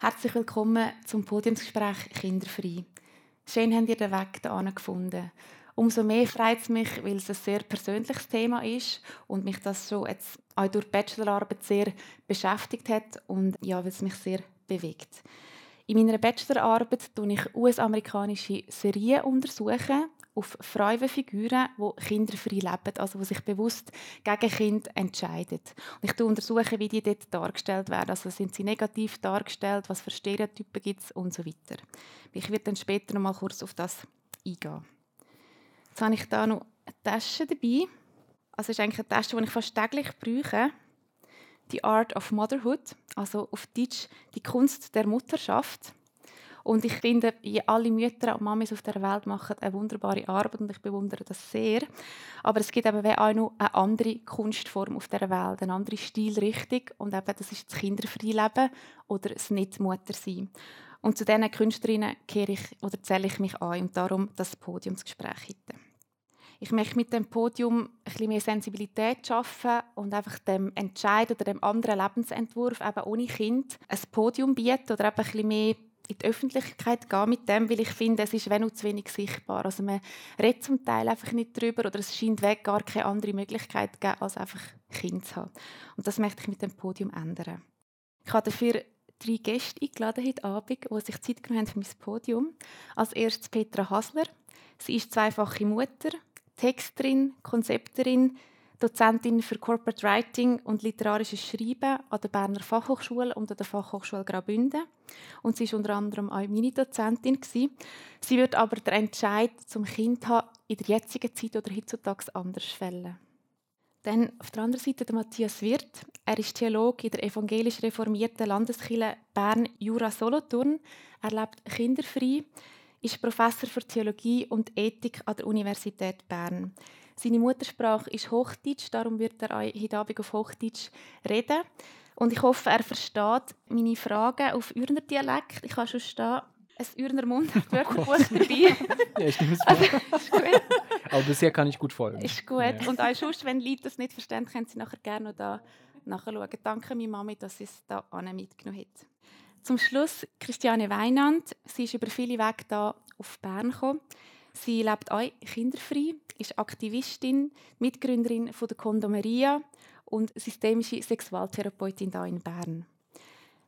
Herzlich willkommen zum Podiumsgespräch Kinderfrei. Schön habt ihr den Weg hierher gefunden. Umso mehr freut es mich, weil es ein sehr persönliches Thema ist und mich das schon jetzt auch durch die Bachelorarbeit sehr beschäftigt hat und ja, weil es mich sehr bewegt. In meiner Bachelorarbeit untersuche ich US-amerikanische Serien untersuchen auf Frauenfiguren, die kinderfrei leben, also die sich bewusst gegen Kind entscheiden. Und ich untersuche, wie die dort dargestellt werden. Also sind sie negativ dargestellt, was für Stereotypen gibt es und so weiter. Ich werde dann später noch mal kurz auf das eingehen. Jetzt habe ich da noch eine Tasche dabei. Also ist eigentlich eine Tasche, die ich fast täglich brauche. Die Art of Motherhood, also auf Deutsch die Kunst der Mutterschaft. Und ich finde, alle Mütter und Mamis auf der Welt machen eine wunderbare Arbeit und ich bewundere das sehr. Aber es gibt eben auch noch eine andere Kunstform auf der Welt, eine andere Stilrichtung und eben das ist das kinderfreie Leben oder das Nicht-Mutter-Sein. Und zu diesen Künstlerinnen kehre ich oder zähle ich mich an und darum das Podiumsgespräch heute. Ich möchte mit dem Podium ein mehr Sensibilität schaffen und einfach dem Entscheid oder dem anderen Lebensentwurf eben ohne Kind ein Podium bieten oder eben ein mehr in die Öffentlichkeit gehen mit dem, weil ich finde, es ist wenn zu wenig sichtbar. Also man redet zum Teil einfach nicht darüber oder es scheint weg gar keine andere Möglichkeit zu geben, als einfach Kind zu haben. Und das möchte ich mit dem Podium ändern. Ich habe dafür drei Gäste eingeladen heute Abend, die sich Zeit genommen haben für mein Podium. Als erstes Petra Hasler. Sie ist zweifache Mutter, Texterin, Konzepterin, Dozentin für Corporate Writing und literarisches Schreiben an der Berner Fachhochschule und an der Fachhochschule Graubünden. Und sie war unter anderem auch meine Dozentin. Sie wird aber den Entscheid zum Kind haben in der jetzigen Zeit oder heutzutage anders fällen. Dann auf der anderen Seite der Matthias Wirth. Er ist Theologe in der evangelisch reformierten Landeskirche Bern-Jura-Solothurn. Er lebt kinderfrei, ist Professor für Theologie und Ethik an der Universität Bern. Seine Muttersprache ist Hochdeutsch, darum wird er heute Abend auf Hochdeutsch reden. Und ich hoffe, er versteht meine Fragen auf Ürner Dialekt. Ich habe schon stehen, ein Ürner Mundwörterbuch dabei. ja, ich nehme es also. Aber bisher kann ich gut folgen. Ist gut. Ja. Und auch sonst, wenn Leute das nicht verstehen, können sie nachher gerne noch da nachschauen. Danke meiner Mami, dass sie es da mitgenommen hat. Zum Schluss Christiane Weinand. Sie ist über viele Wege da auf Bern gekommen. Sie lebt auch kinderfrei, ist Aktivistin, Mitgründerin von der Kondomeria und systemische Sexualtherapeutin hier in Bern.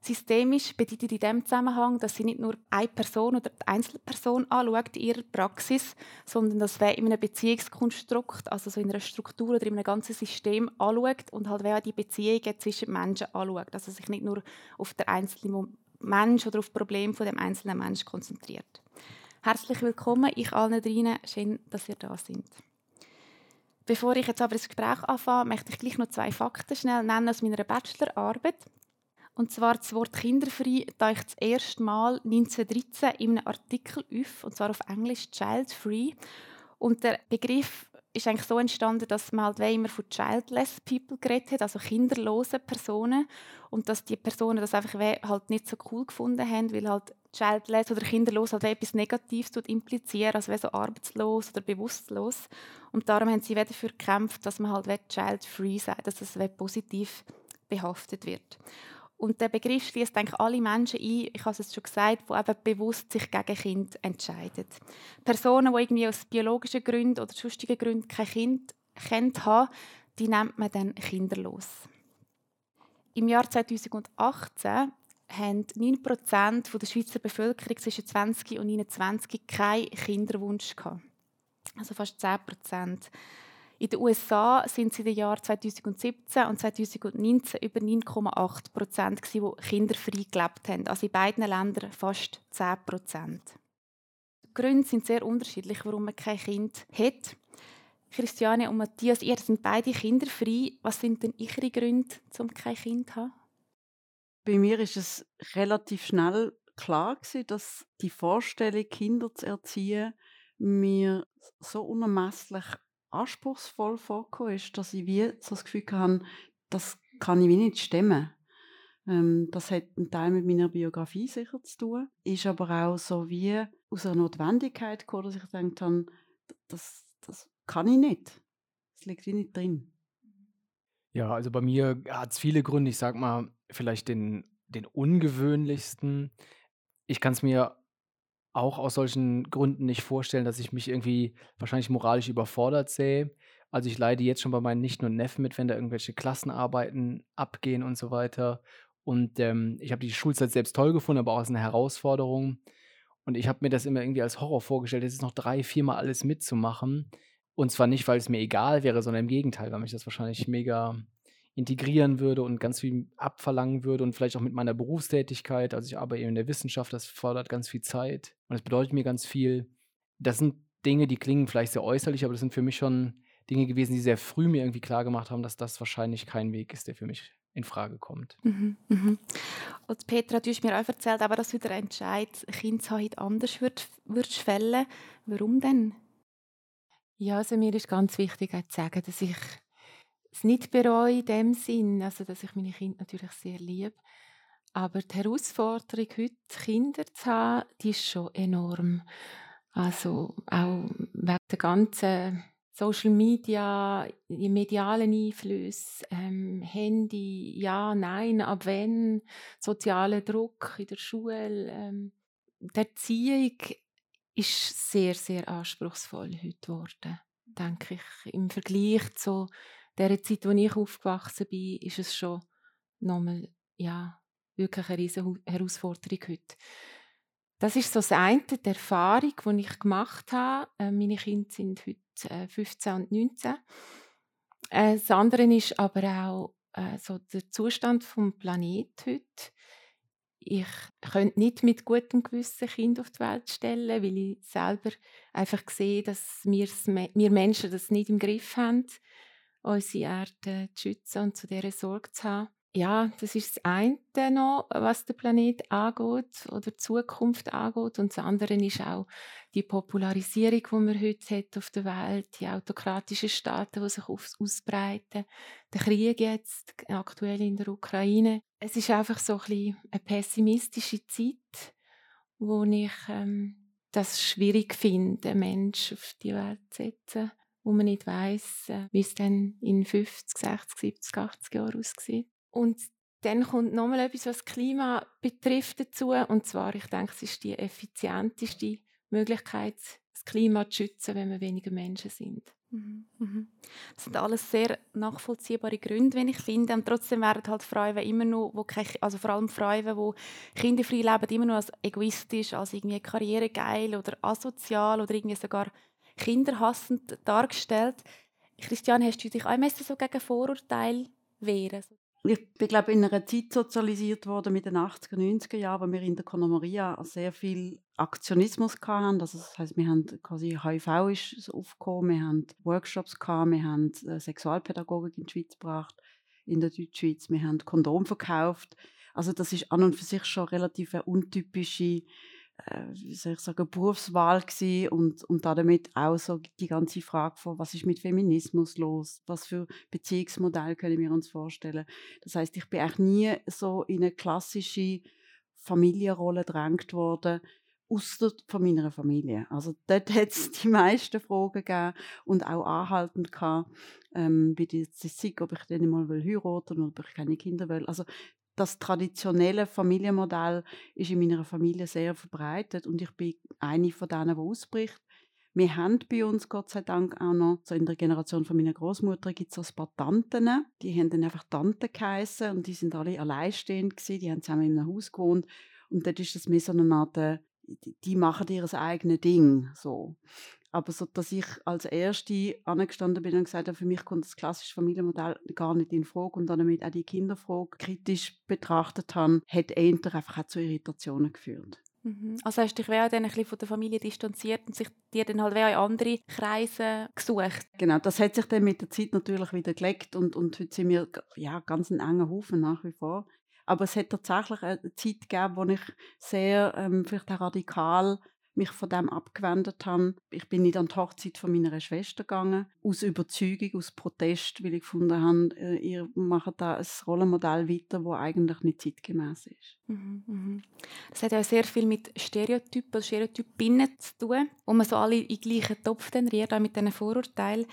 Systemisch bedeutet in diesem Zusammenhang, dass sie nicht nur eine Person oder die Einzelperson anschaut in ihrer Praxis, sondern dass wer in einem Beziehungskonstrukt, also so in einer Struktur oder in einem ganzen System anschaut und halt wer die Beziehungen zwischen Menschen anschaut. Also sich nicht nur auf den einzelnen Mensch oder auf das Problem von dem einzelnen Mensch konzentriert. Herzlich willkommen, ich allen drinnen. Schön, dass ihr da seid. Bevor ich jetzt aber das Gespräch anfange, möchte ich gleich noch zwei Fakten schnell nennen aus meiner Bachelorarbeit. Und zwar das Wort kinderfrei taucht das erste Mal 1913 in einem Artikel auf, und zwar auf Englisch Child Free. Und der Begriff ist eigentlich so entstanden, dass man halt immer von childless people geredet hat, also kinderlose Personen. Und dass die Personen das einfach halt nicht so cool gefunden haben, weil halt childless oder kinderlos halt etwas Negatives implizieren, also so arbeitslos oder bewusstlos. Und darum haben sie dafür gekämpft, dass man halt child-free sagt, dass es positiv behaftet wird. Und der Begriff schließt eigentlich alle Menschen ein, ich habe es schon gesagt, die eben bewusst sich gegen Kind entscheiden. Personen, die irgendwie aus biologischen Gründen oder sonstigen Gründen kein Kind kennt haben, die nennt man dann kinderlos. Im Jahr 2018 haben 9% der Schweizer Bevölkerung zwischen 20 und 29 keinen Kinderwunsch gehabt. Also fast 10%. In den USA sind es in den Jahren 2017 und 2019 über 9,8 Prozent, die kinderfrei gelebt haben. Also in beiden Ländern fast 10 Prozent. Die Gründe sind sehr unterschiedlich, warum man kein Kind hat. Christiane und Matthias, ihr sind beide kinderfrei. Was sind denn eure Gründe, um kein Kind zu haben? Bei mir ist es relativ schnell klar gewesen, dass die Vorstellung, Kinder zu erziehen, mir so unermesslich anspruchsvoll vorgekommen ist, dass ich wie so das Gefühl hatte, das kann ich wie nicht stemmen. Ähm, das hat einen Teil mit meiner Biografie sicher zu tun, ist aber auch so wie aus einer Notwendigkeit gekommen, dass ich gedacht habe, das, das kann ich nicht. Das liegt wie nicht drin. Ja, also bei mir hat es viele Gründe. Ich sag mal, vielleicht den den ungewöhnlichsten. Ich kann es mir auch aus solchen Gründen nicht vorstellen, dass ich mich irgendwie wahrscheinlich moralisch überfordert sehe. Also ich leide jetzt schon bei meinen Nichten und Neffen mit, wenn da irgendwelche Klassenarbeiten abgehen und so weiter. Und ähm, ich habe die Schulzeit selbst toll gefunden, aber auch als eine Herausforderung. Und ich habe mir das immer irgendwie als Horror vorgestellt, jetzt noch drei, viermal alles mitzumachen. Und zwar nicht, weil es mir egal wäre, sondern im Gegenteil, weil mich das wahrscheinlich mega integrieren würde und ganz viel abverlangen würde und vielleicht auch mit meiner Berufstätigkeit. Also ich arbeite eben in der Wissenschaft, das fordert ganz viel Zeit und es bedeutet mir ganz viel. Das sind Dinge, die klingen vielleicht sehr äußerlich, aber das sind für mich schon Dinge gewesen, die sehr früh mir irgendwie klar gemacht haben, dass das wahrscheinlich kein Weg ist, der für mich in Frage kommt. Mhm, mhm. Und Petra, du hast mir auch erzählt, aber dass du den Entscheid, Kind zu haben, anders würdest, würdest fällen. Warum denn? Ja, also mir ist ganz wichtig zu sagen, dass ich es nicht bereue in dem Sinn, also dass ich meine Kinder natürlich sehr liebe. Aber die Herausforderung, heute Kinder zu haben, die ist schon enorm. Also auch wegen der ganzen Social Media, die medialen Einflüsse, ähm, Handy, ja, nein, ab wenn, sozialer Druck in der Schule. Ähm, die Erziehung ist sehr, sehr anspruchsvoll heute geworden, denke ich. Im Vergleich zu der Zeit, wo ich aufgewachsen bin, ist es schon nochmal, ja, wirklich eine riesige Herausforderung heute. Das ist so das eine, die Erfahrung, die ich gemacht habe. Äh, meine Kinder sind heute 15 äh, und 19. Äh, das andere ist aber auch so der Zustand des Planeten heute. Ich könnte nicht mit gutem Gewissen Kinder auf die Welt stellen, weil ich selber einfach sehe, dass wir Menschen das nicht im Griff haben, unsere Erde zu schützen und zu dieser Sorge zu haben ja, das ist das eine noch, was den Planet angeht oder die Zukunft angeht. Und das andere ist auch die Popularisierung, die man heute hat auf der Welt, die autokratischen Staaten, die sich ausbreiten, der Krieg jetzt aktuell in der Ukraine. Es ist einfach so ein bisschen eine pessimistische Zeit, wo ich ähm, das schwierig finde, einen Menschen auf die Welt zu setzen, wo man nicht weiß, äh, wie es dann in 50, 60, 70, 80 Jahren aussieht. Und dann kommt nochmal etwas, was das Klima betrifft dazu. Und zwar, ich denke, es ist die effizienteste Möglichkeit, das Klima zu schützen, wenn wir weniger Menschen sind. Mhm, mhm. Das sind alles sehr nachvollziehbare Gründe, wenn ich finde. Und trotzdem werden halt Frauen immer noch, wo keine, also vor allem Frauen, die kinderfrei leben, immer noch als egoistisch, als irgendwie karrieregeil oder asozial oder irgendwie sogar kinderhassend dargestellt. Christian, hast du dich auch so gegen Vorurteile wehren? ich bin, glaube in einer Zeit sozialisiert worden mit den 80er, 90er Jahren, wo wir in der Konomaria sehr viel Aktionismus hatten. Also das heißt, wir haben quasi HIV ist aufgekommen, wir haben Workshops gehabt, wir haben äh, Sexualpädagogik in die Schweiz gebracht, in der Deutschschweiz, wir haben Kondom verkauft. Also das ist an und für sich schon relativ eine untypische wie soll ich sagen, Berufswahl gewesen und, und damit auch so die ganze Frage von, was ist mit Feminismus los, was für Beziehungsmodell können wir uns vorstellen. Das heißt, ich bin eigentlich nie so in eine klassische Familienrolle gedrängt worden, außer von meiner Familie. Also dort hat es die meisten Fragen gegeben und auch anhaltend gehabt, ähm, bei der ob ich den mal will heiraten oder ob ich keine Kinder will. Also das traditionelle Familienmodell ist in meiner Familie sehr verbreitet und ich bin eine von denen, die ausbricht. Wir haben bei uns Gott sei Dank auch noch, so in der Generation von meiner Großmutter gibt es ein paar Tanten, die haben dann einfach Tanten geheissen und die sind alle alleinstehend gewesen, die haben zusammen in einem Haus gewohnt und dort ist das mehr so eine Art, äh, die machen ihr eigenes Ding, so. Aber so, dass ich als Erste angestanden bin und gesagt habe, für mich kommt das klassische Familienmodell gar nicht in Frage und damit auch die Kinderfrage kritisch betrachtet habe, hat eher einfach auch zu Irritationen geführt. Mhm. Also hast du dich dann ein bisschen von der Familie distanziert und sich dir dann halt in andere Kreise gesucht? Genau, das hat sich dann mit der Zeit natürlich wieder gelegt und, und heute sind wir ja, ganz ein enger Haufen nach wie vor. Aber es hat tatsächlich eine Zeit gegeben, wo ich sehr ähm, vielleicht auch radikal mich von dem abgewendet habe. Ich bin nicht an die Hochzeit von meiner Schwester gegangen, aus Überzeugung, aus Protest, weil ich gefunden habe, äh, ihr macht da ein Rollenmodell weiter, das eigentlich nicht zeitgemäß ist. Mhm, mhm. Das hat ja sehr viel mit Stereotypen, Stereotypinnen zu tun, wo man so alle in den gleichen Topf rührt, auch mit diesen Vorurteilen.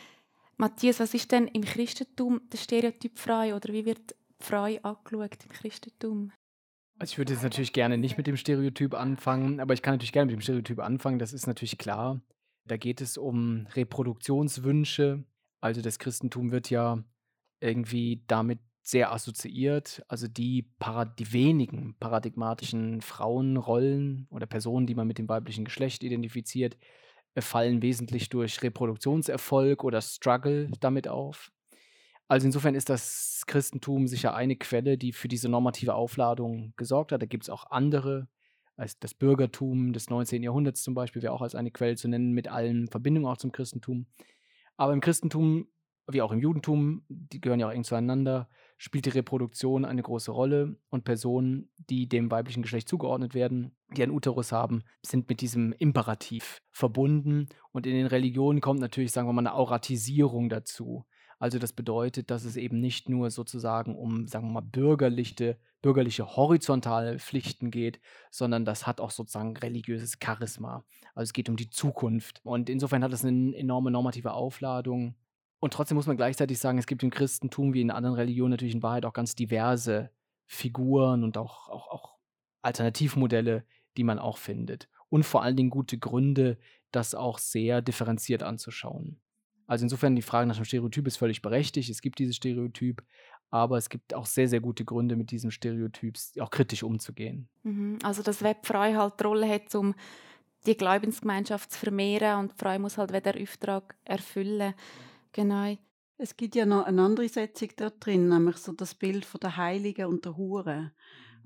Matthias, was ist denn im Christentum der Stereotyp frei oder wie wird frei angeschaut im Christentum? Also ich würde jetzt natürlich gerne nicht mit dem Stereotyp anfangen, aber ich kann natürlich gerne mit dem Stereotyp anfangen. Das ist natürlich klar. Da geht es um Reproduktionswünsche. Also das Christentum wird ja irgendwie damit sehr assoziiert. Also die, Parad die wenigen paradigmatischen Frauenrollen oder Personen, die man mit dem weiblichen Geschlecht identifiziert, äh, fallen wesentlich durch Reproduktionserfolg oder Struggle damit auf. Also insofern ist das Christentum sicher eine Quelle, die für diese normative Aufladung gesorgt hat. Da gibt es auch andere, als das Bürgertum des 19. Jahrhunderts zum Beispiel wäre auch als eine Quelle zu nennen, mit allen Verbindungen auch zum Christentum. Aber im Christentum, wie auch im Judentum, die gehören ja auch eng zueinander, spielt die Reproduktion eine große Rolle und Personen, die dem weiblichen Geschlecht zugeordnet werden, die einen Uterus haben, sind mit diesem Imperativ verbunden. Und in den Religionen kommt natürlich, sagen wir mal, eine Auratisierung dazu. Also das bedeutet, dass es eben nicht nur sozusagen um, sagen wir mal, bürgerliche, bürgerliche horizontale Pflichten geht, sondern das hat auch sozusagen religiöses Charisma. Also es geht um die Zukunft. Und insofern hat es eine enorme normative Aufladung. Und trotzdem muss man gleichzeitig sagen, es gibt im Christentum wie in anderen Religionen natürlich in Wahrheit auch ganz diverse Figuren und auch, auch, auch Alternativmodelle, die man auch findet. Und vor allen Dingen gute Gründe, das auch sehr differenziert anzuschauen. Also insofern die Frage nach dem Stereotyp ist völlig berechtigt. Es gibt dieses Stereotyp, aber es gibt auch sehr, sehr gute Gründe, mit diesem Stereotyp auch kritisch umzugehen. Mhm. Also dass Webfrei halt die Rolle hat, um die Glaubensgemeinschaft zu vermehren und Frau muss halt wieder Auftrag erfüllen. Genau. Es gibt ja noch eine andere Setzung da drin, nämlich so das Bild von der Heiligen und der Hure.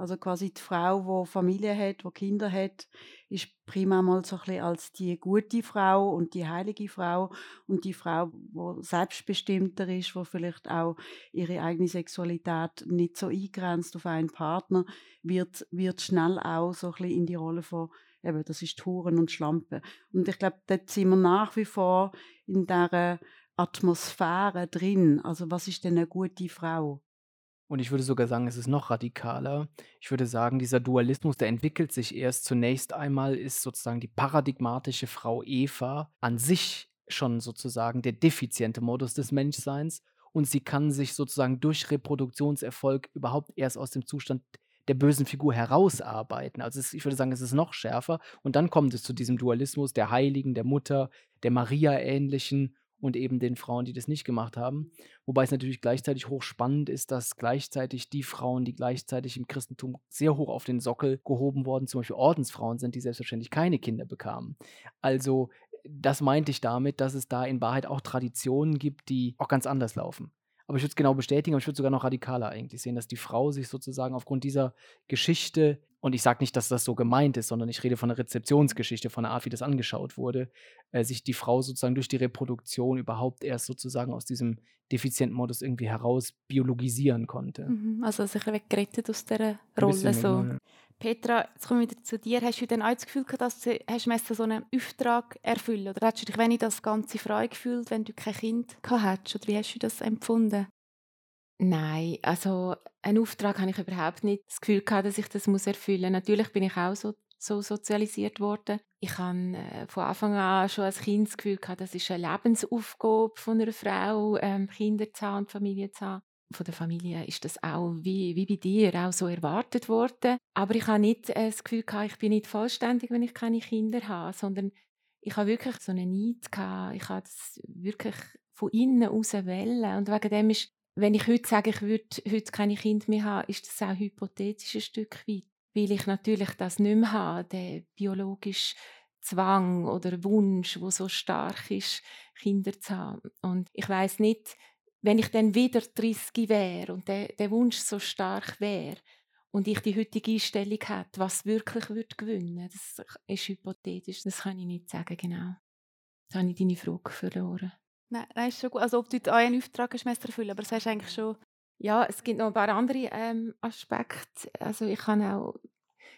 Also quasi die Frau, die Familie hat, die Kinder hat, ist prima mal so ein bisschen als die gute Frau und die heilige Frau und die Frau, die selbstbestimmter ist, die vielleicht auch ihre eigene Sexualität nicht so eingrenzt auf einen Partner, wird, wird schnell auch so ein bisschen in die Rolle von eben, das ist Touren und Schlampe. Und ich glaube, dort sind wir nach wie vor in dieser Atmosphäre drin. Also was ist denn eine gute Frau? Und ich würde sogar sagen, es ist noch radikaler. Ich würde sagen, dieser Dualismus, der entwickelt sich erst. Zunächst einmal ist sozusagen die paradigmatische Frau Eva an sich schon sozusagen der defiziente Modus des Menschseins. Und sie kann sich sozusagen durch Reproduktionserfolg überhaupt erst aus dem Zustand der bösen Figur herausarbeiten. Also es, ich würde sagen, es ist noch schärfer. Und dann kommt es zu diesem Dualismus der Heiligen, der Mutter, der Maria-ähnlichen und eben den Frauen, die das nicht gemacht haben. Wobei es natürlich gleichzeitig hochspannend ist, dass gleichzeitig die Frauen, die gleichzeitig im Christentum sehr hoch auf den Sockel gehoben worden, zum Beispiel Ordensfrauen sind, die selbstverständlich keine Kinder bekamen. Also das meinte ich damit, dass es da in Wahrheit auch Traditionen gibt, die auch ganz anders laufen. Aber ich würde es genau bestätigen, aber ich würde sogar noch radikaler eigentlich sehen, dass die Frau sich sozusagen aufgrund dieser Geschichte, und ich sage nicht, dass das so gemeint ist, sondern ich rede von der Rezeptionsgeschichte, von der Art, wie das angeschaut wurde, äh, sich die Frau sozusagen durch die Reproduktion überhaupt erst sozusagen aus diesem defizienten Modus irgendwie heraus biologisieren konnte. Mhm, also sich weggerettet aus dieser Rolle. So. Ja. Petra, jetzt komme ich wieder zu dir. Hast du denn auch das Gefühl gehabt, dass du hast so einen Auftrag erfüllen Oder hast du dich wenig das Ganze frei gefühlt, wenn du kein Kind hattest? Oder wie hast du das empfunden? Nein, also einen Auftrag habe ich überhaupt nicht das Gefühl gehabt, dass ich das muss erfüllen muss. Natürlich bin ich auch so, so sozialisiert worden. Ich habe äh, von Anfang an schon als Kind das Gefühl gehabt, das ist eine Lebensaufgabe von einer Frau, ähm, Kinder zu haben Familie zu haben von der Familie ist das auch wie, wie bei dir auch so erwartet worden. Aber ich habe nicht äh, das Gefühl gehabt, ich bin nicht vollständig, wenn ich keine Kinder habe, sondern ich habe wirklich so eine Neid gehabt. Ich habe das wirklich von innen aus wählen. Und wegen dem ist, wenn ich heute sage, ich würde heute keine Kinder mehr haben, ist das auch hypothetisch ein Stück weit. Weil ich natürlich das nicht mehr habe, der biologische Zwang oder Wunsch, wo so stark ist, Kinder zu haben. Und ich weiß nicht, wenn ich dann wieder 30 wäre und der, der Wunsch so stark wäre und ich die heutige Einstellung hätte, was wirklich würde gewinnen, das ist hypothetisch, das kann ich nicht sagen, genau. Jetzt habe ich deine Frage verloren. Nein, das ist schon gut. Also ob du jetzt einen Auftrag hast, erfüllen, aber das heißt eigentlich schon... Ja, es gibt noch ein paar andere ähm, Aspekte. Also ich kann auch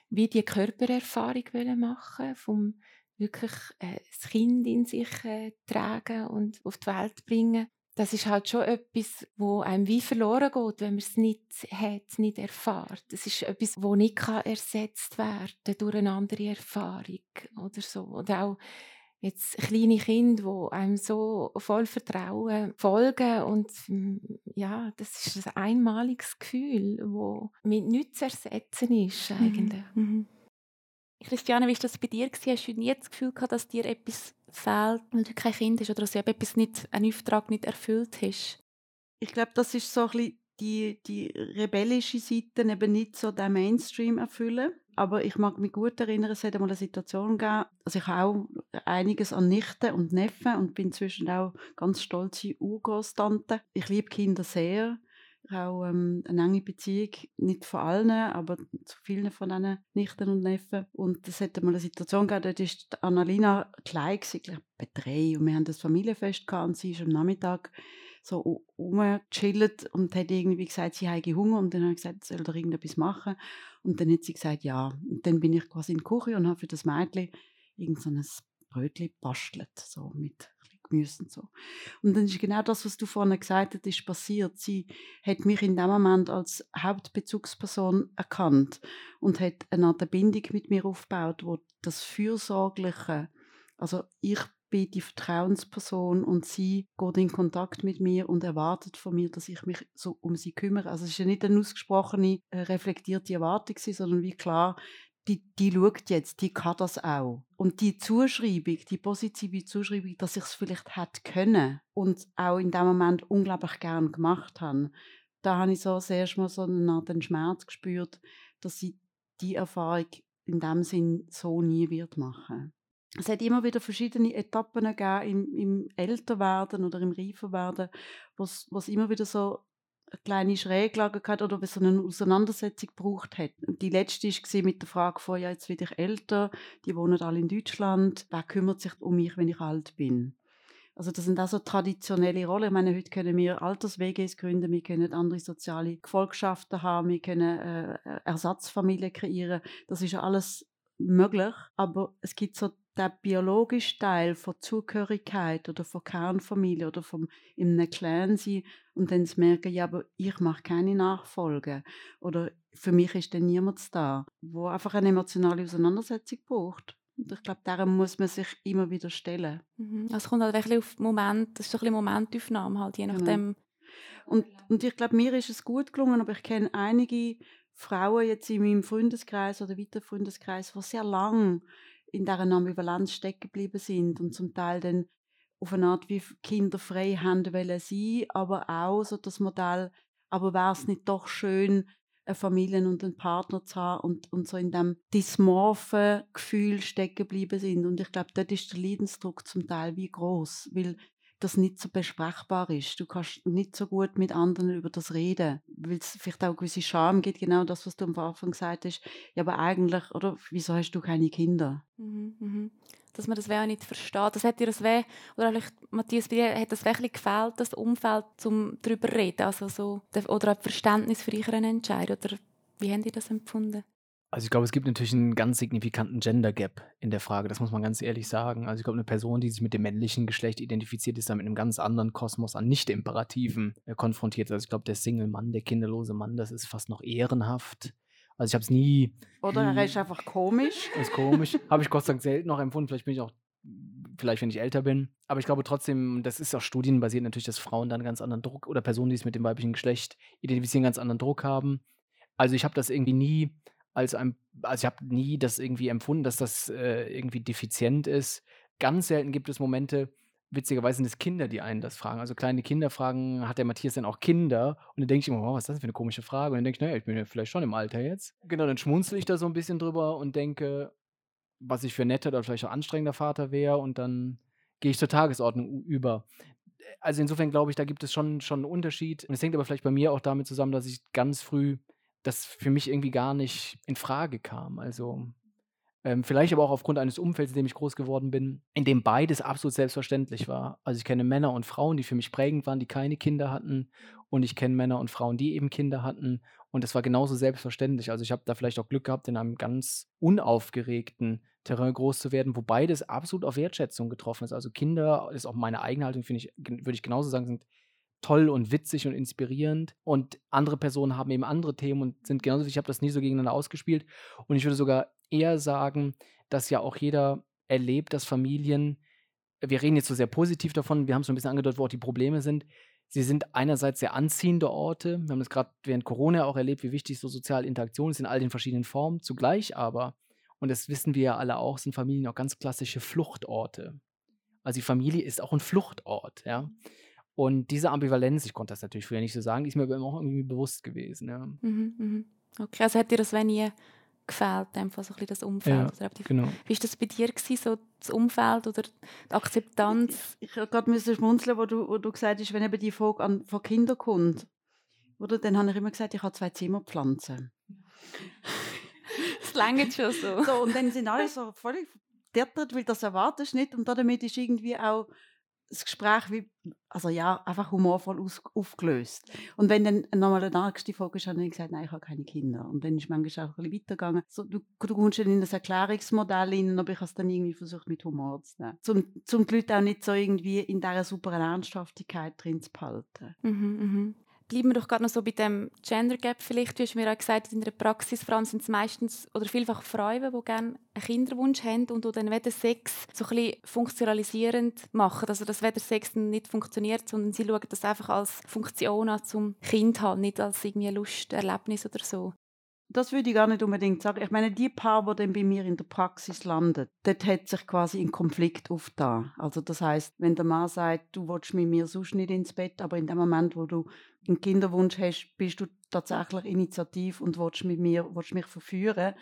wie die Körpererfahrung machen, vom wirklich äh, das Kind in sich äh, tragen und auf die Welt bringen das ist halt schon etwas, wo einem wie verloren geht, wenn man es nicht hat, nicht erfährt. Das ist etwas, wo nicht kann ersetzt werden durch eine andere Erfahrung oder so. Und auch jetzt kleine Kinder, die einem so voll Vertrauen folgen und mm, ja, das ist ein einmaliges Gefühl, wo mit nichts zu ersetzen ist mhm. eigentlich. Mhm. Christiane, wie war das bei dir? Hast du nie das Gefühl gehabt, dass dir etwas fehlt, weil du kein Kind hast oder dass du etwas nicht, einen Auftrag nicht erfüllt hast? Ich glaube, das ist so ein bisschen die, die rebellische Seite, eben nicht so den Mainstream erfüllen. Aber ich mag mich gut erinnern, es hat einmal eine Situation gegeben, also ich habe auch einiges an Nichten und Neffen und bin inzwischen auch ganz stolze Urgroßtante. Ich liebe Kinder sehr. Ich habe auch ähm, eine enge Beziehung, nicht von allen, aber zu vielen von diesen Nichten und Neffen. Und es hat mal eine Situation gegeben, dort war Annalina klein, ich glaube bei drei, und wir haben das Familienfest gehabt und sie ist am Nachmittag so rumgechillt und hat irgendwie gesagt, sie habe Hunger und dann habe ich gesagt, soll er irgendetwas machen und dann hat sie gesagt, ja. Und dann bin ich quasi in die Küche und habe für das Mädchen irgendein so Brötchen bastelt, so mit Gemüse und so. Und dann ist genau das, was du vorhin gesagt hast, ist passiert. Sie hat mich in dem Moment als Hauptbezugsperson erkannt und hat eine Art Bindung mit mir aufgebaut, wo das Fürsorgliche, also ich bin die Vertrauensperson und sie geht in Kontakt mit mir und erwartet von mir, dass ich mich so um sie kümmere. Also es ist ja nicht eine ausgesprochene, äh, reflektierte Erwartung, sondern wie klar, die, die schaut jetzt, die kann das auch. Und die Zuschreibung, die positive Zuschreibung, dass ich es vielleicht hätte können und auch in dem Moment unglaublich gern gemacht habe, da habe ich so das Mal so eine Art Schmerz gespürt, dass sie die Erfahrung in dem Sinn so nie wird machen es hat immer wieder verschiedene Etappen gegeben im, im Älterwerden oder im Reiferwerden, wo es immer wieder so eine kleine Schräglage gehabt oder so eine Auseinandersetzung gebraucht hat. Die letzte war mit der Frage von, ja, jetzt werde ich älter, die wohnen alle in Deutschland, wer kümmert sich um mich, wenn ich alt bin? Also das sind auch so traditionelle Rollen. Ich meine, heute können wir Altersweges gründen, wir können andere soziale Gefolgschaften haben, wir können äh, Ersatzfamilien kreieren. Das ist ja alles möglich, aber es gibt so der biologische Teil von Zugehörigkeit oder von Kernfamilie oder vom in einem Clan sein und dann zu merken, ja, aber ich mache keine Nachfolge oder für mich ist dann niemand da, wo einfach eine emotionale Auseinandersetzung braucht. Und ich glaube, darum muss man sich immer wieder stellen. Mhm. Also es kommt halt ein auf Moment, das ist so ein bisschen Momentaufnahme halt, je genau. nachdem. Genau. Und, und ich glaube, mir ist es gut gelungen, aber ich kenne einige Frauen jetzt in meinem Freundeskreis oder weiter Freundeskreis, die sehr lang in dieser Ambivalenz stecken geblieben sind und zum Teil dann auf eine Art wie Kinder frei haben wollen sein, aber auch so das Modell, aber wäre es nicht doch schön, eine Familie und einen Partner zu haben und, und so in dem dysmorphen Gefühl stecken geblieben sind. Und ich glaube, dort ist der Leidensdruck zum Teil wie groß, weil das nicht so besprechbar ist. Du kannst nicht so gut mit anderen über das reden, weil es vielleicht auch eine gewisse Scham gibt, genau das, was du am Anfang gesagt hast. Ja, aber eigentlich, oder, wieso hast du keine Kinder? Mhm, mhm. Dass man das auch nicht versteht. Das hat dir das weh, oder vielleicht, Matthias, bei dir hat das wirklich gefehlt, das Umfeld, um darüber zu reden, also so, oder ein Verständnis für euren Entscheid, oder wie habt ihr das empfunden? Also ich glaube, es gibt natürlich einen ganz signifikanten Gender Gap in der Frage, das muss man ganz ehrlich sagen. Also ich glaube, eine Person, die sich mit dem männlichen Geschlecht identifiziert, ist da mit einem ganz anderen Kosmos an Nicht-Imperativen äh, konfrontiert. Also ich glaube, der Single-Mann, der kinderlose Mann, das ist fast noch ehrenhaft. Also ich habe es nie... Oder er ist einfach komisch. Ist komisch. habe ich Gott sei Dank selten noch empfunden. Vielleicht bin ich auch vielleicht wenn ich älter bin. Aber ich glaube trotzdem, das ist auch studienbasiert natürlich, dass Frauen dann ganz anderen Druck oder Personen, die es mit dem weiblichen Geschlecht identifizieren, ganz anderen Druck haben. Also ich habe das irgendwie nie als ein, also ich habe nie das irgendwie empfunden, dass das äh, irgendwie defizient ist. Ganz selten gibt es Momente, witzigerweise sind es Kinder, die einen das fragen. Also kleine Kinder fragen, hat der Matthias denn auch Kinder? Und dann denke ich immer, wow, was ist das für eine komische Frage? Und dann denke ich, naja, ich bin ja vielleicht schon im Alter jetzt. Genau, dann schmunzel ich da so ein bisschen drüber und denke, was ich für netter oder vielleicht auch anstrengender Vater wäre und dann gehe ich zur Tagesordnung über. Also insofern glaube ich, da gibt es schon, schon einen Unterschied. Und es hängt aber vielleicht bei mir auch damit zusammen, dass ich ganz früh das für mich irgendwie gar nicht in Frage kam. Also ähm, vielleicht aber auch aufgrund eines Umfelds, in dem ich groß geworden bin, in dem beides absolut selbstverständlich war. Also ich kenne Männer und Frauen, die für mich prägend waren, die keine Kinder hatten. Und ich kenne Männer und Frauen, die eben Kinder hatten. Und das war genauso selbstverständlich. Also ich habe da vielleicht auch Glück gehabt, in einem ganz unaufgeregten Terrain groß zu werden, wo beides absolut auf Wertschätzung getroffen ist. Also Kinder, ist auch meine eigene Haltung, finde ich, würde ich genauso sagen, sind toll und witzig und inspirierend. Und andere Personen haben eben andere Themen und sind genauso. Ich habe das nie so gegeneinander ausgespielt. Und ich würde sogar eher sagen, dass ja auch jeder erlebt, dass Familien wir reden jetzt so sehr positiv davon, wir haben es so ein bisschen angedeutet, wo auch die Probleme sind. Sie sind einerseits sehr anziehende Orte. Wir haben das gerade während Corona auch erlebt, wie wichtig so soziale Interaktion ist in all den verschiedenen Formen. Zugleich aber, und das wissen wir ja alle auch, sind Familien auch ganz klassische Fluchtorte. Also die Familie ist auch ein Fluchtort, ja. Und diese Ambivalenz, ich konnte das natürlich früher nicht so sagen, ist mir aber immer auch irgendwie bewusst gewesen. Ja. Mhm, mhm. Okay, also hat dir das wenn nie gefällt, einfach so ein bisschen das Umfeld? Ja, oder die, genau. Wie war das bei dir, gewesen, so das Umfeld oder die Akzeptanz? Ich, ich habe gerade müssen schmunzeln, wo du, wo du gesagt hast, wenn eben die Frage an, von Kindern kommt. Oder? Dann habe ich immer gesagt, ich habe zwei Zimmerpflanzen. Das längert schon so. So, und dann sind alle so völlig verdattert, weil das erwartest du nicht. Und damit ist irgendwie auch das Gespräch wie, also ja, einfach humorvoll aus, aufgelöst. Und wenn dann nochmal eine nächste Folge ist, habe ich gesagt, nein, ich habe keine Kinder. Und dann ist manchmal auch ein bisschen weitergegangen. So, du, du kommst dann in das Erklärungsmodell rein, aber ich habe es dann irgendwie versucht, mit Humor zu nehmen. Zum, zum die Leute auch nicht so irgendwie in dieser super Ernsthaftigkeit drin zu behalten. Mhm, mhm. Bleiben wir doch gerade noch so bei dem Gender Gap vielleicht. Du hast mir auch gesagt, in der Praxis vor allem sind es meistens oder vielfach Frauen, die gerne einen Kinderwunsch haben und dann weder Sex so ein bisschen funktionalisierend machen. Also dass weder Sex nicht funktioniert, sondern sie schauen das einfach als Funktion an zum Kind haben, nicht als irgendwie Lust, Erlebnis oder so. Das würde ich gar nicht unbedingt sagen. Ich meine, die Paar, die dann bei mir in der Praxis landet, dort hat sich quasi ein Konflikt aufgetan. Also das heißt, wenn der Mann sagt, du willst mit mir sonst nicht ins Bett, aber in dem Moment, wo du einen Kinderwunsch hast, bist du tatsächlich initiativ und willst mit mir, willst mich verführen,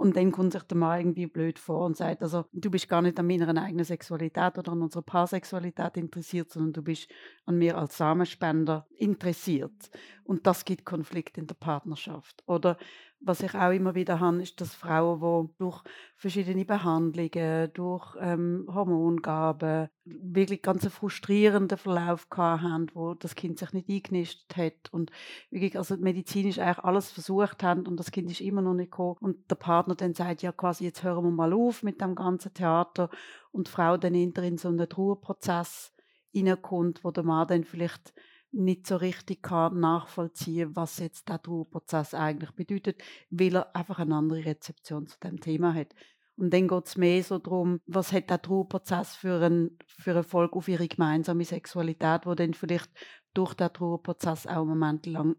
und dann kommt sich der Mann irgendwie blöd vor und sagt, also du bist gar nicht an meiner eigenen Sexualität oder an unserer Paarsexualität interessiert, sondern du bist an mir als Samenspender interessiert. Und das gibt Konflikt in der Partnerschaft. Oder was ich auch immer wieder habe, ist, dass Frauen, die durch verschiedene Behandlungen, durch ähm, Hormongaben wirklich ganz einen frustrierenden Verlauf haben, wo das Kind sich nicht eingenistet hat und wirklich also medizinisch eigentlich alles versucht haben und das Kind ist immer noch nicht gekommen. Und der Partner dann sagt, ja quasi jetzt hören wir mal auf mit dem ganzen Theater. Und die Frau dann in so einen Trauerprozess hineinkommt, wo der Mann dann vielleicht nicht so richtig kann nachvollziehen was jetzt der Trauerprozess eigentlich bedeutet, weil er einfach eine andere Rezeption zu dem Thema hat. Und dann geht es mehr so darum, was hat der Trauerprozess für einen, für einen auf ihre gemeinsame Sexualität, wo dann vielleicht durch den Trauerprozess auch einen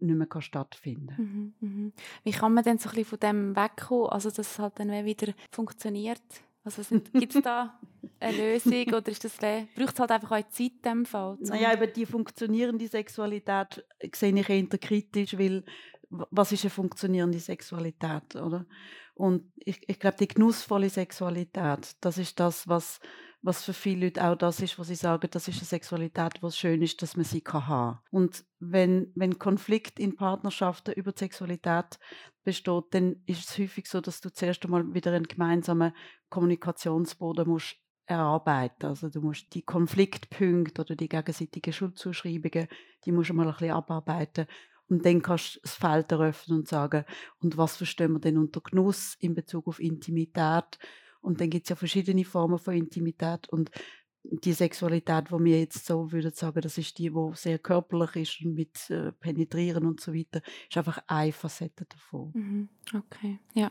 nicht mehr stattfinden kann. Mhm, mhm. Wie kann man denn so ein bisschen von dem wegkommen, also dass es halt dann wieder funktioniert? Also gibt es da eine Lösung oder ist das, braucht es halt einfach auch Zeit in dem Fall? Naja, über die funktionierende Sexualität sehe ich eher kritisch, weil was ist eine funktionierende Sexualität, oder? Und ich, ich glaube, die genussvolle Sexualität, das ist das, was, was für viele Leute auch das ist, was sie sagen, das ist eine Sexualität, was schön ist, dass man sie kann haben. Und wenn, wenn Konflikt in Partnerschaften über die Sexualität besteht, dann ist es häufig so, dass du zuerst einmal wieder einen gemeinsamen Kommunikationsboden musst erarbeiten. Also du musst die Konfliktpunkte oder die gegenseitigen Schuldzuschreibungen, die musst du mal ein bisschen abarbeiten. Und dann kannst du das Feld eröffnen und sagen, und was verstehen wir denn unter Genuss in Bezug auf Intimität? Und dann gibt es ja verschiedene Formen von Intimität und die Sexualität, wo wir jetzt so würden sagen, das ist die, wo sehr körperlich ist und mit äh, Penetrieren und so weiter, ist einfach eine Facette davon. Mhm. Okay, ja.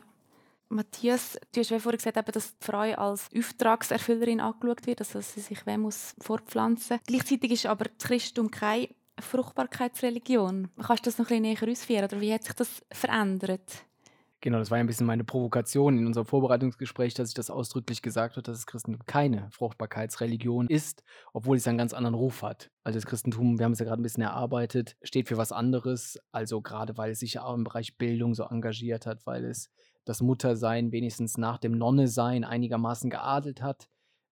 Matthias, du hast ja vorhin gesagt, dass die Frau als Auftragserfüllerin angeschaut wird, also dass sie sich wem muss fortpflanzen muss. Gleichzeitig ist aber das Christentum keine Fruchtbarkeitsreligion. Kannst du das noch ein bisschen näher ausführen oder wie hat sich das verändert? Genau, das war ja ein bisschen meine Provokation in unserem Vorbereitungsgespräch, dass ich das ausdrücklich gesagt habe, dass das Christentum keine Fruchtbarkeitsreligion ist, obwohl es einen ganz anderen Ruf hat. Also das Christentum, wir haben es ja gerade ein bisschen erarbeitet, steht für was anderes. Also gerade weil es sich ja auch im Bereich Bildung so engagiert hat, weil es das Muttersein wenigstens nach dem Nonnesein einigermaßen geadelt hat.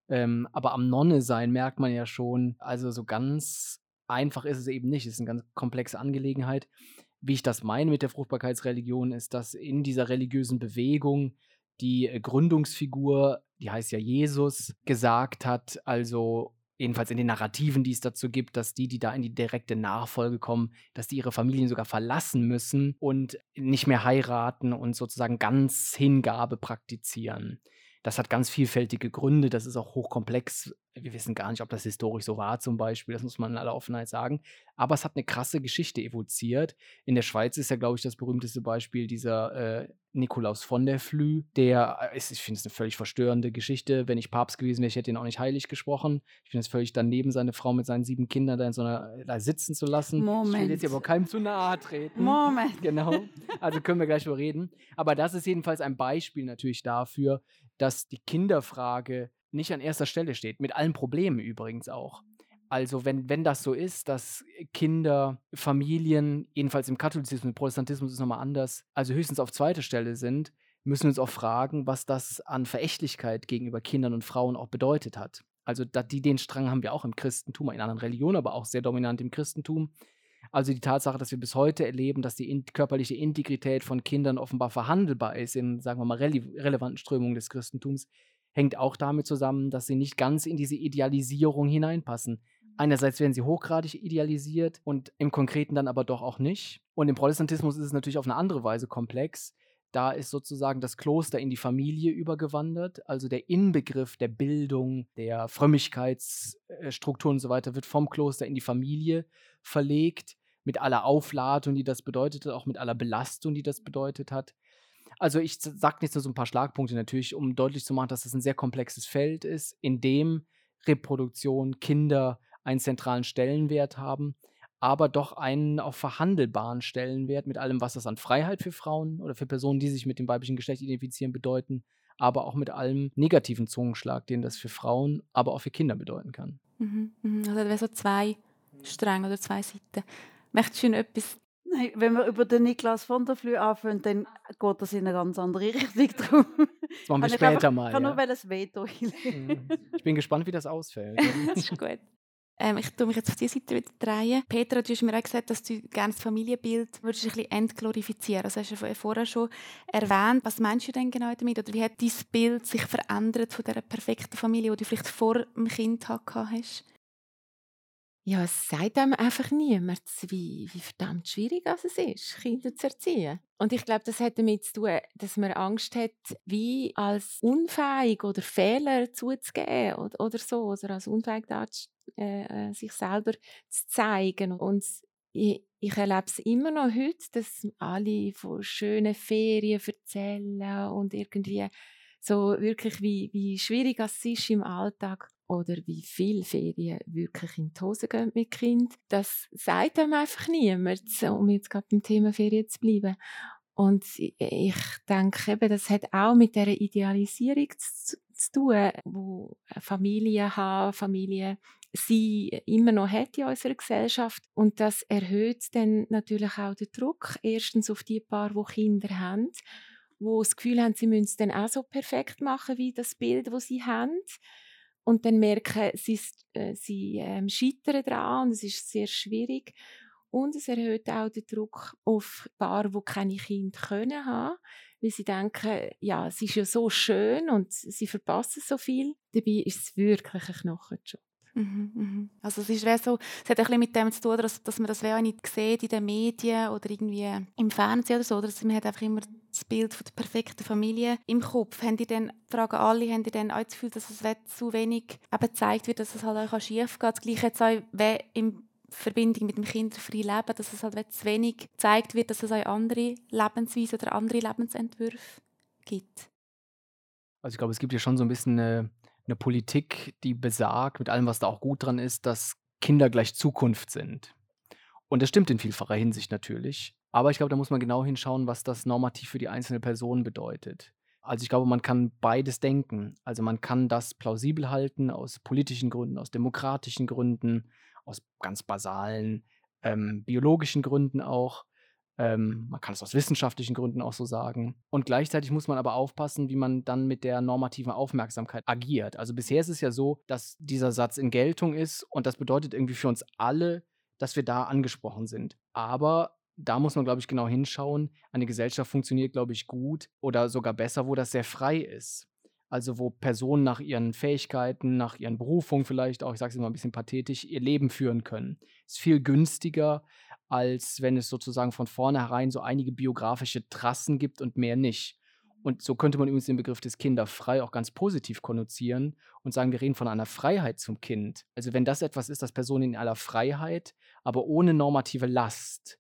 Ähm, aber am Nonnesein merkt man ja schon, also so ganz einfach ist es eben nicht. Es ist eine ganz komplexe Angelegenheit wie ich das meine mit der Fruchtbarkeitsreligion, ist, dass in dieser religiösen Bewegung die äh, Gründungsfigur, die heißt ja Jesus, gesagt hat, also jedenfalls in den Narrativen, die es dazu gibt, dass die, die da in die direkte Nachfolge kommen, dass die ihre Familien sogar verlassen müssen und nicht mehr heiraten und sozusagen ganz Hingabe praktizieren. Das hat ganz vielfältige Gründe, das ist auch hochkomplex. Wir wissen gar nicht, ob das historisch so war zum Beispiel, das muss man in aller Offenheit sagen. Aber es hat eine krasse Geschichte evoziert. In der Schweiz ist ja, glaube ich, das berühmteste Beispiel dieser äh, Nikolaus von der Flü, der, äh, ist, ich finde es eine völlig verstörende Geschichte. Wenn ich Papst gewesen wäre, ich hätte ihn auch nicht heilig gesprochen. Ich finde es völlig daneben, seine Frau mit seinen sieben Kindern da in so einer, da sitzen zu lassen. Moment. Ich will jetzt hier aber keinem zu nahe treten. Moment. Genau. Also können wir gleich drüber reden. Aber das ist jedenfalls ein Beispiel natürlich dafür, dass die Kinderfrage nicht an erster Stelle steht. Mit allen Problemen übrigens auch. Also wenn, wenn das so ist, dass Kinder, Familien, jedenfalls im Katholizismus, im Protestantismus ist es nochmal anders, also höchstens auf zweiter Stelle sind, müssen wir uns auch fragen, was das an Verächtlichkeit gegenüber Kindern und Frauen auch bedeutet hat. Also die, den Strang haben wir auch im Christentum, in anderen Religionen, aber auch sehr dominant im Christentum. Also die Tatsache, dass wir bis heute erleben, dass die in körperliche Integrität von Kindern offenbar verhandelbar ist in, sagen wir mal, rele relevanten Strömungen des Christentums, hängt auch damit zusammen, dass sie nicht ganz in diese Idealisierung hineinpassen. Einerseits werden sie hochgradig idealisiert und im Konkreten dann aber doch auch nicht. Und im Protestantismus ist es natürlich auf eine andere Weise komplex. Da ist sozusagen das Kloster in die Familie übergewandert. Also der Inbegriff der Bildung, der Frömmigkeitsstruktur und so weiter wird vom Kloster in die Familie verlegt mit aller Aufladung, die das bedeutete, auch mit aller Belastung, die das bedeutet hat. Also ich sage jetzt nur so ein paar Schlagpunkte natürlich, um deutlich zu machen, dass es ein sehr komplexes Feld ist, in dem Reproduktion, Kinder einen zentralen Stellenwert haben, aber doch einen auch verhandelbaren Stellenwert mit allem, was das an Freiheit für Frauen oder für Personen, die sich mit dem weiblichen Geschlecht identifizieren, bedeuten, aber auch mit allem negativen Zungenschlag, den das für Frauen, aber auch für Kinder bedeuten kann. Mhm, mhm. Also das wäre so zwei Stränge oder zwei Seiten. Möchtest du noch etwas Nein, wenn wir über den Niklas von der Flü anfangen, dann geht das in eine ganz andere Richtung drum. Das machen wir später einfach- mal. Ich kann Ja. nur weil es Veto einlegen. Mhm. Ich bin gespannt, wie das ausfällt. das ist gut. Ähm, ich tue mich jetzt auf diese Seite wieder drehen. Petra, du hast mir auch gesagt, dass du gerne das Familienbild würdest ein bisschen entglorifizieren Das hast du ja vorher schon erwähnt. Was meinst du denn genau damit? Oder wie hat dein Bild sich verändert von dieser perfekten Familie, die du vielleicht vor dem Kind gehabt hast? Ja, es sagt einem einfach niemand, wie, wie verdammt schwierig es ist, Kinder zu erziehen. Und ich glaube, das hat damit zu tun, dass man Angst hat, wie als unfähig oder Fehler zuzugeben oder, oder so, oder als unfähig dazu, äh, äh, sich selber zu zeigen. Und ich, ich erlebe es immer noch heute, dass alle von schönen Ferien erzählen und irgendwie so wirklich, wie, wie schwierig es ist im Alltag oder wie viel Ferien wirklich in die Hose gehen mit Kind. Das sagt einem einfach niemand, um jetzt gerade beim Thema Ferien zu bleiben. Und ich denke eben, das hat auch mit der Idealisierung zu, zu tun, wo Familien haben, Familien sie immer noch hat in unserer Gesellschaft. Und das erhöht dann natürlich auch den Druck, erstens auf die Paar, die Kinder haben, wo das Gefühl haben, sie müssen es dann auch so perfekt machen wie das Bild, das sie haben. Und dann merken sie, äh, sie ähm, scheitern daran und es ist sehr schwierig. Und es erhöht auch den Druck auf Paare, die keine Kinder können haben, weil sie denken, ja, es ist ja so schön und sie verpassen so viel. Dabei ist es wirklich ein Knochenjob. Mhm, mhm. Also es ist so, es hat bisschen mit dem zu tun, dass, dass man das auch nicht sieht in den Medien oder irgendwie im Fernsehen oder so. Oder man hat einfach immer das Bild von der perfekten Familie im Kopf. Haben die dann, fragen alle, haben die dann auch das Gefühl, dass es zu wenig eben gezeigt wird, dass es halt auch schief geht? Das Gleiche jetzt auch wie in Verbindung mit dem kinderfreien Leben, dass es halt zu wenig gezeigt wird, dass es auch andere Lebensweisen oder andere Lebensentwürfe gibt. Also ich glaube, es gibt ja schon so ein bisschen eine, eine Politik, die besagt, mit allem, was da auch gut dran ist, dass Kinder gleich Zukunft sind. Und das stimmt in vielfacher Hinsicht natürlich. Aber ich glaube, da muss man genau hinschauen, was das normativ für die einzelne Person bedeutet. Also ich glaube, man kann beides denken. Also man kann das plausibel halten aus politischen Gründen, aus demokratischen Gründen, aus ganz basalen ähm, biologischen Gründen auch. Ähm, man kann es aus wissenschaftlichen Gründen auch so sagen. Und gleichzeitig muss man aber aufpassen, wie man dann mit der normativen Aufmerksamkeit agiert. Also bisher ist es ja so, dass dieser Satz in Geltung ist und das bedeutet irgendwie für uns alle, dass wir da angesprochen sind. Aber da muss man, glaube ich, genau hinschauen. Eine Gesellschaft funktioniert, glaube ich, gut oder sogar besser, wo das sehr frei ist. Also wo Personen nach ihren Fähigkeiten, nach ihren Berufungen vielleicht auch, ich sage es immer ein bisschen pathetisch, ihr Leben führen können. Ist viel günstiger, als wenn es sozusagen von vornherein so einige biografische Trassen gibt und mehr nicht. Und so könnte man übrigens den Begriff des Kinderfrei auch ganz positiv konnotieren und sagen, wir reden von einer Freiheit zum Kind. Also wenn das etwas ist, das Personen in aller Freiheit, aber ohne normative Last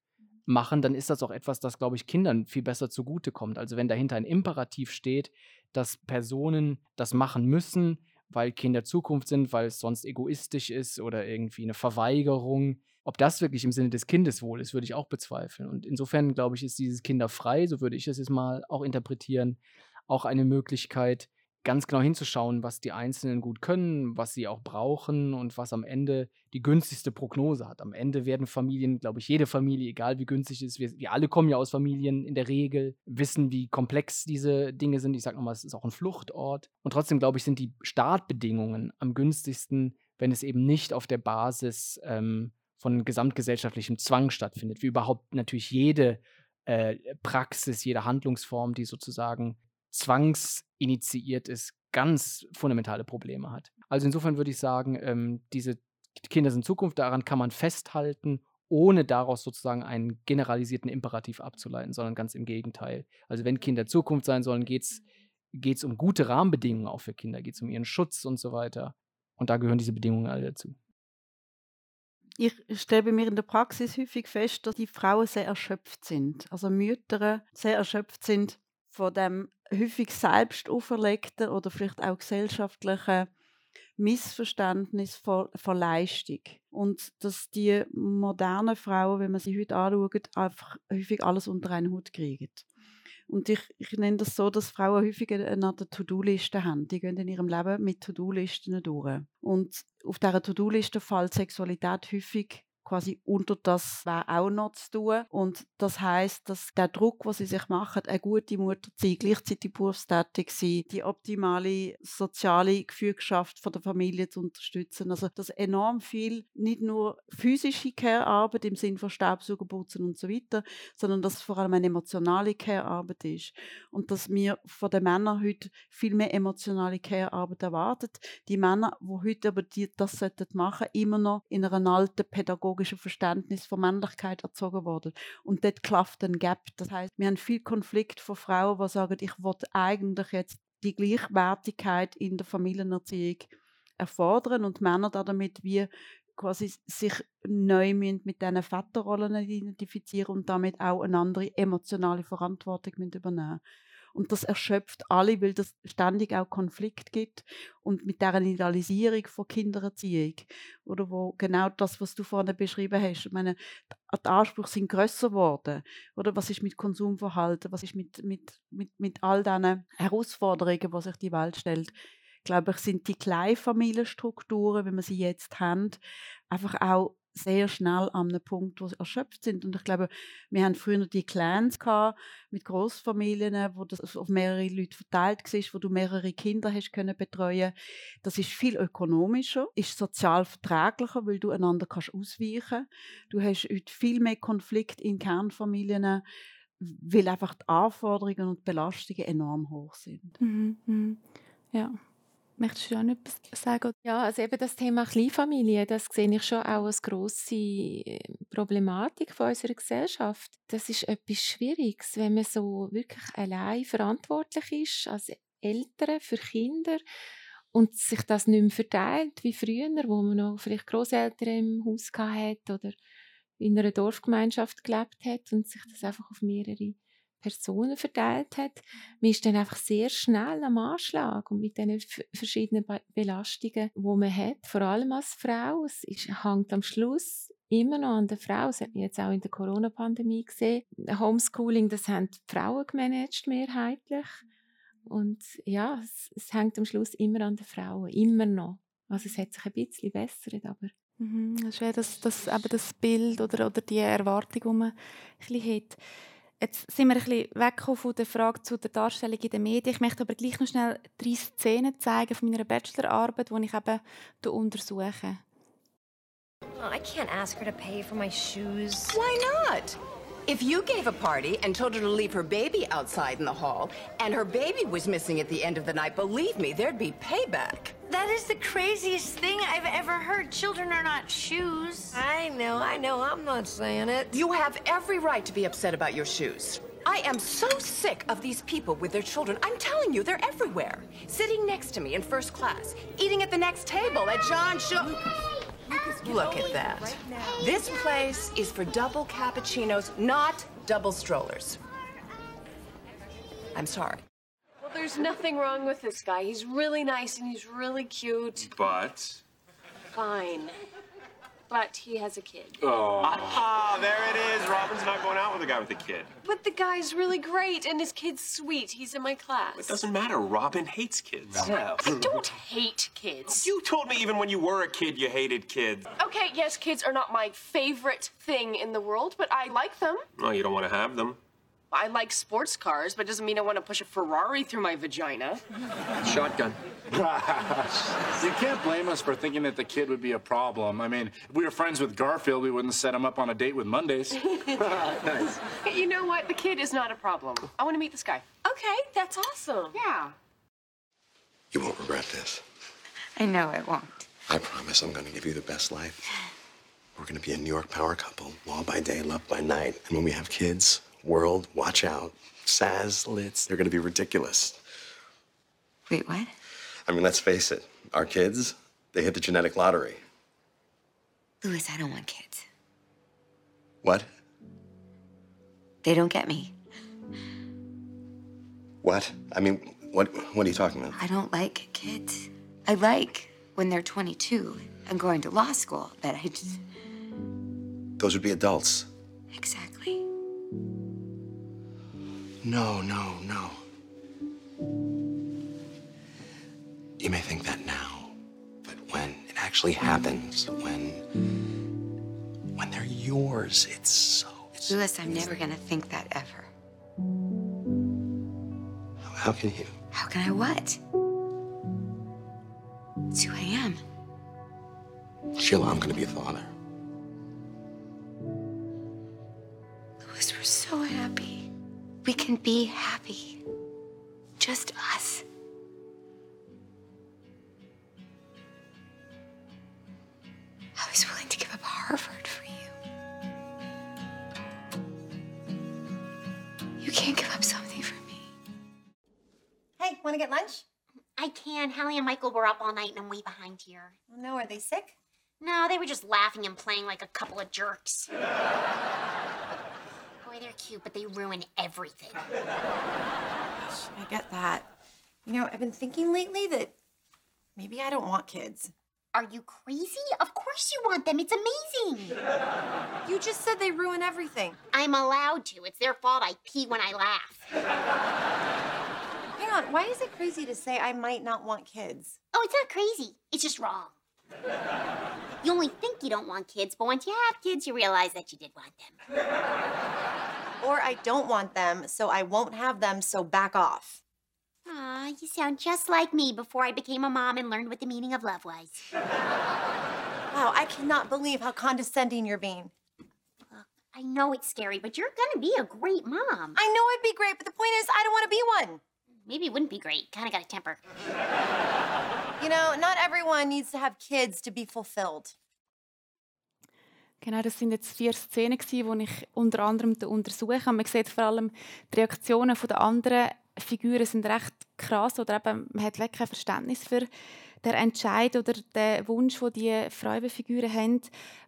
machen, dann ist das auch etwas, das, glaube ich, Kindern viel besser zugutekommt. Also wenn dahinter ein Imperativ steht, dass Personen das machen müssen, weil Kinder Zukunft sind, weil es sonst egoistisch ist oder irgendwie eine Verweigerung. Ob das wirklich im Sinne des Kindes wohl ist, würde ich auch bezweifeln. Und insofern, glaube ich, ist dieses Kinderfrei, so würde ich es jetzt mal auch interpretieren, auch eine Möglichkeit, ganz genau hinzuschauen, was die Einzelnen gut können, was sie auch brauchen und was am Ende die günstigste Prognose hat. Am Ende werden Familien, glaube ich, jede Familie, egal wie günstig es ist, wir, wir alle kommen ja aus Familien in der Regel, wissen, wie komplex diese Dinge sind. Ich sage nochmal, es ist auch ein Fluchtort. Und trotzdem, glaube ich, sind die Startbedingungen am günstigsten, wenn es eben nicht auf der Basis ähm, von gesamtgesellschaftlichem Zwang stattfindet, wie überhaupt natürlich jede äh, Praxis, jede Handlungsform, die sozusagen zwangsinitiiert ist, ganz fundamentale Probleme hat. Also insofern würde ich sagen, ähm, diese Kinder sind Zukunft, daran kann man festhalten, ohne daraus sozusagen einen generalisierten Imperativ abzuleiten, sondern ganz im Gegenteil. Also wenn Kinder Zukunft sein sollen, geht es um gute Rahmenbedingungen auch für Kinder, geht es um ihren Schutz und so weiter. Und da gehören diese Bedingungen alle dazu. Ich stelle bei mir in der Praxis häufig fest, dass die Frauen sehr erschöpft sind. Also Mütter sehr erschöpft sind von dem häufig selbst auferlegten oder vielleicht auch gesellschaftlichen Missverständnis von, von Leistung. Und dass die modernen Frauen, wenn man sie heute anschaut, einfach häufig alles unter einen Hut kriegen. Und ich, ich nenne das so, dass Frauen häufig eine To-Do-Liste haben. Die gehen in ihrem Leben mit To-Do-Listen durch. Und auf dieser To-Do-Liste fällt Sexualität häufig quasi unter das wäre auch noch zu tun. Und das heißt, dass der Druck, was sie sich machen, eine gute Mutter zu sein, gleichzeitig berufstätig sein, die optimale soziale Gefühlschaft von der Familie zu unterstützen. Also, dass enorm viel, nicht nur physische Care-Arbeit im Sinne von Staubsaugen, Putzen und so weiter, sondern dass es vor allem eine emotionale Care-Arbeit ist. Und dass wir von den Männern heute viel mehr emotionale Care-Arbeit erwartet. Die Männer, die heute aber das machen sollten, immer noch in einer alten Pädagogik biologischen Verständnis von Männlichkeit erzogen worden. Und dort klafft ein Gap. Das heißt, wir haben viel Konflikt von Frauen, die sagen, ich will eigentlich jetzt die Gleichwertigkeit in der Familienerziehung erfordern und Männer damit wie quasi sich neu mit diesen Väterrollen identifizieren und damit auch eine andere emotionale Verantwortung übernehmen und das erschöpft alle, weil es ständig auch Konflikt gibt und mit deren Idealisierung von Kindererziehung oder wo genau das, was du vorhin beschrieben hast, ich meine, die Ansprüche sind größer geworden oder? Was ist mit Konsumverhalten, was ist mit, mit, mit, mit all diesen Herausforderungen, die sich die Welt stellt? Glaube ich, sind die Kleinfamilienstrukturen, wie wir sie jetzt haben, einfach auch sehr schnell an einem Punkt, wo sie erschöpft sind. Und ich glaube, wir haben früher die Clans gehabt, mit Großfamilien, wo das auf mehrere Leute verteilt war, wo du mehrere Kinder hast können betreuen. Das ist viel ökonomischer, ist sozial verträglicher, weil du einander kannst ausweichen. Du hast heute viel mehr Konflikt in Kernfamilien, weil einfach die Anforderungen und Belastungen enorm hoch sind. Mhm, mhm. Ja. Möchtest du auch noch etwas sagen? Ja, also eben das Thema Kleinfamilie, das sehe ich schon auch als grosse Problematik von unserer Gesellschaft. Das ist etwas Schwieriges, wenn man so wirklich allein verantwortlich ist als Eltern für Kinder und sich das nicht mehr verteilt wie früher, wo man noch vielleicht Großeltern im Haus hatte oder in einer Dorfgemeinschaft gelebt hat und sich das einfach auf mehrere Personen verteilt hat. Man ist dann einfach sehr schnell am Anschlag und mit den verschiedenen Belastungen, die man hat, vor allem als Frau. Es ist, hängt am Schluss immer noch an der Frau. Das hat man jetzt auch in der Corona-Pandemie gesehen. Homeschooling, das haben die Frauen gemanagt, mehrheitlich. Und ja, es, es hängt am Schluss immer an der Frau, immer noch. Also es hat sich ein bisschen bessert, aber Mhm, das ist ja das, das, eben das Bild oder, oder die Erwartung, die man ein bisschen hat. Jetzt sind wir ein bisschen weggekommen von der Frage zu der Darstellung in den Medien. Ich möchte aber gleich noch schnell drei Szenen zeigen von meiner Bachelorarbeit, die ich eben untersuche. Oh, I can't ask her to pay for my shoes. Why not? If you gave a party and told her to leave her baby outside in the hall, and her baby was missing at the end of the night, believe me, there'd be payback. That is the craziest thing I've ever heard. Children are not shoes. I know, I know, I'm not saying it. You have every right to be upset about your shoes. I am so sick of these people with their children. I'm telling you, they're everywhere. Sitting next to me in first class, eating at the next table at John Show. Look at that. This place is for double cappuccinos, not double strollers. I'm sorry. Well, there's nothing wrong with this guy. He's really nice and he's really cute. But. Fine. But he has a kid. Oh. Ah, there it is. Robin's not going out with a guy with a kid. But the guy's really great and his kid's sweet. He's in my class. It doesn't matter. Robin hates kids. No. I don't hate kids. You told me even when you were a kid you hated kids. Okay, yes, kids are not my favorite thing in the world, but I like them. No, you don't want to have them. I like sports cars, but it doesn't mean I want to push a Ferrari through my vagina. Shotgun. you can't blame us for thinking that the kid would be a problem. I mean, if we were friends with Garfield, we wouldn't set him up on a date with Mondays. nice. You know what? The kid is not a problem. I want to meet this guy. Okay, that's awesome. Yeah. You won't regret this. I know I won't. I promise I'm going to give you the best life. We're going to be a New York power couple, law by day, love by night. And when we have kids, world, watch out. Saz, Litz, they're going to be ridiculous. Wait, what? I mean, let's face it, our kids, they hit the genetic lottery. Louis, I don't want kids. What? They don't get me. What? I mean, what what are you talking about? I don't like kids. I like when they're 22 and going to law school, but I just. Those would be adults. Exactly. No, no, no. You may think that now, but when it actually happens, when when they're yours, it's so. It's, Louis, I'm never gonna think that ever. how can you? How can I what? It's who I am. Sheila, I'm gonna be a father. Louis, we're so happy. We can be happy. Just us. I was willing to give up Harvard for you. You can't give up something for me. Hey, want to get lunch? I can. Hallie and Michael were up all night and I'm way behind here. Oh, no, are they sick? No, they were just laughing and playing like a couple of jerks. Boy, they're cute, but they ruin everything. I get that. You know, I've been thinking lately that maybe I don't want kids. Are you crazy? Of course you want them. It's amazing. You just said they ruin everything. I'm allowed to. It's their fault I pee when I laugh. Hang on, why is it crazy to say I might not want kids? Oh, it's not crazy. It's just wrong. You only think you don't want kids, but once you have kids, you realize that you did want them. Or I don't want them, so I won't have them, so back off. Aw, you sound just like me before I became a mom and learned what the meaning of love was. Wow, I cannot believe how condescending you're being. Look, I know it's scary, but you're gonna be a great mom. I know I'd be great, but the point is, I don't want to be one. Maybe it wouldn't be great. Kinda got a temper. You know, not everyone needs to have kids to be fulfilled. Genau, das sind jetzt vier Szenen, die ich unter anderem untersuche. Und man sieht vor allem, die Reaktionen der anderen Figuren sind recht krass oder eben, man hat kein Verständnis für den Entscheid oder den Wunsch, den die Frauenfiguren haben.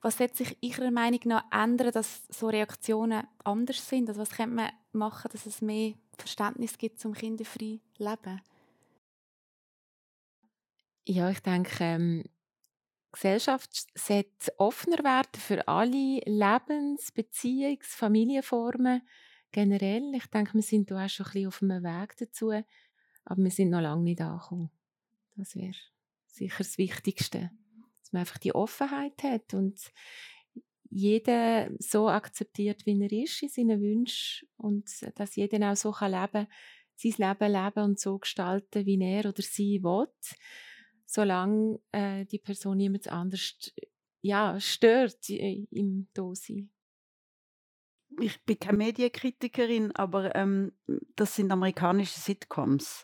Was sollte sich Ihrer Meinung nach ändern, dass so Reaktionen anders sind? Also was könnte man machen, dass es mehr Verständnis gibt zum kinderfreien Leben? Ja, ich denke, ähm, Gesellschaft sollte offener werden für alle Lebens-, Beziehungs-, Familienformen generell. Ich denke, wir sind da auch schon ein bisschen auf einem Weg dazu, aber wir sind noch lange nicht angekommen. Das wäre sicher das Wichtigste, dass man einfach die Offenheit hat und jeder so akzeptiert, wie er ist in seinen Wünschen und dass jeder auch so kann leben sein Leben leben und so gestalten, wie er oder sie will, solange äh, die Person jemand anders ja, stört im Dasein. Ich bin keine Medienkritikerin, aber ähm, das sind amerikanische Sitcoms.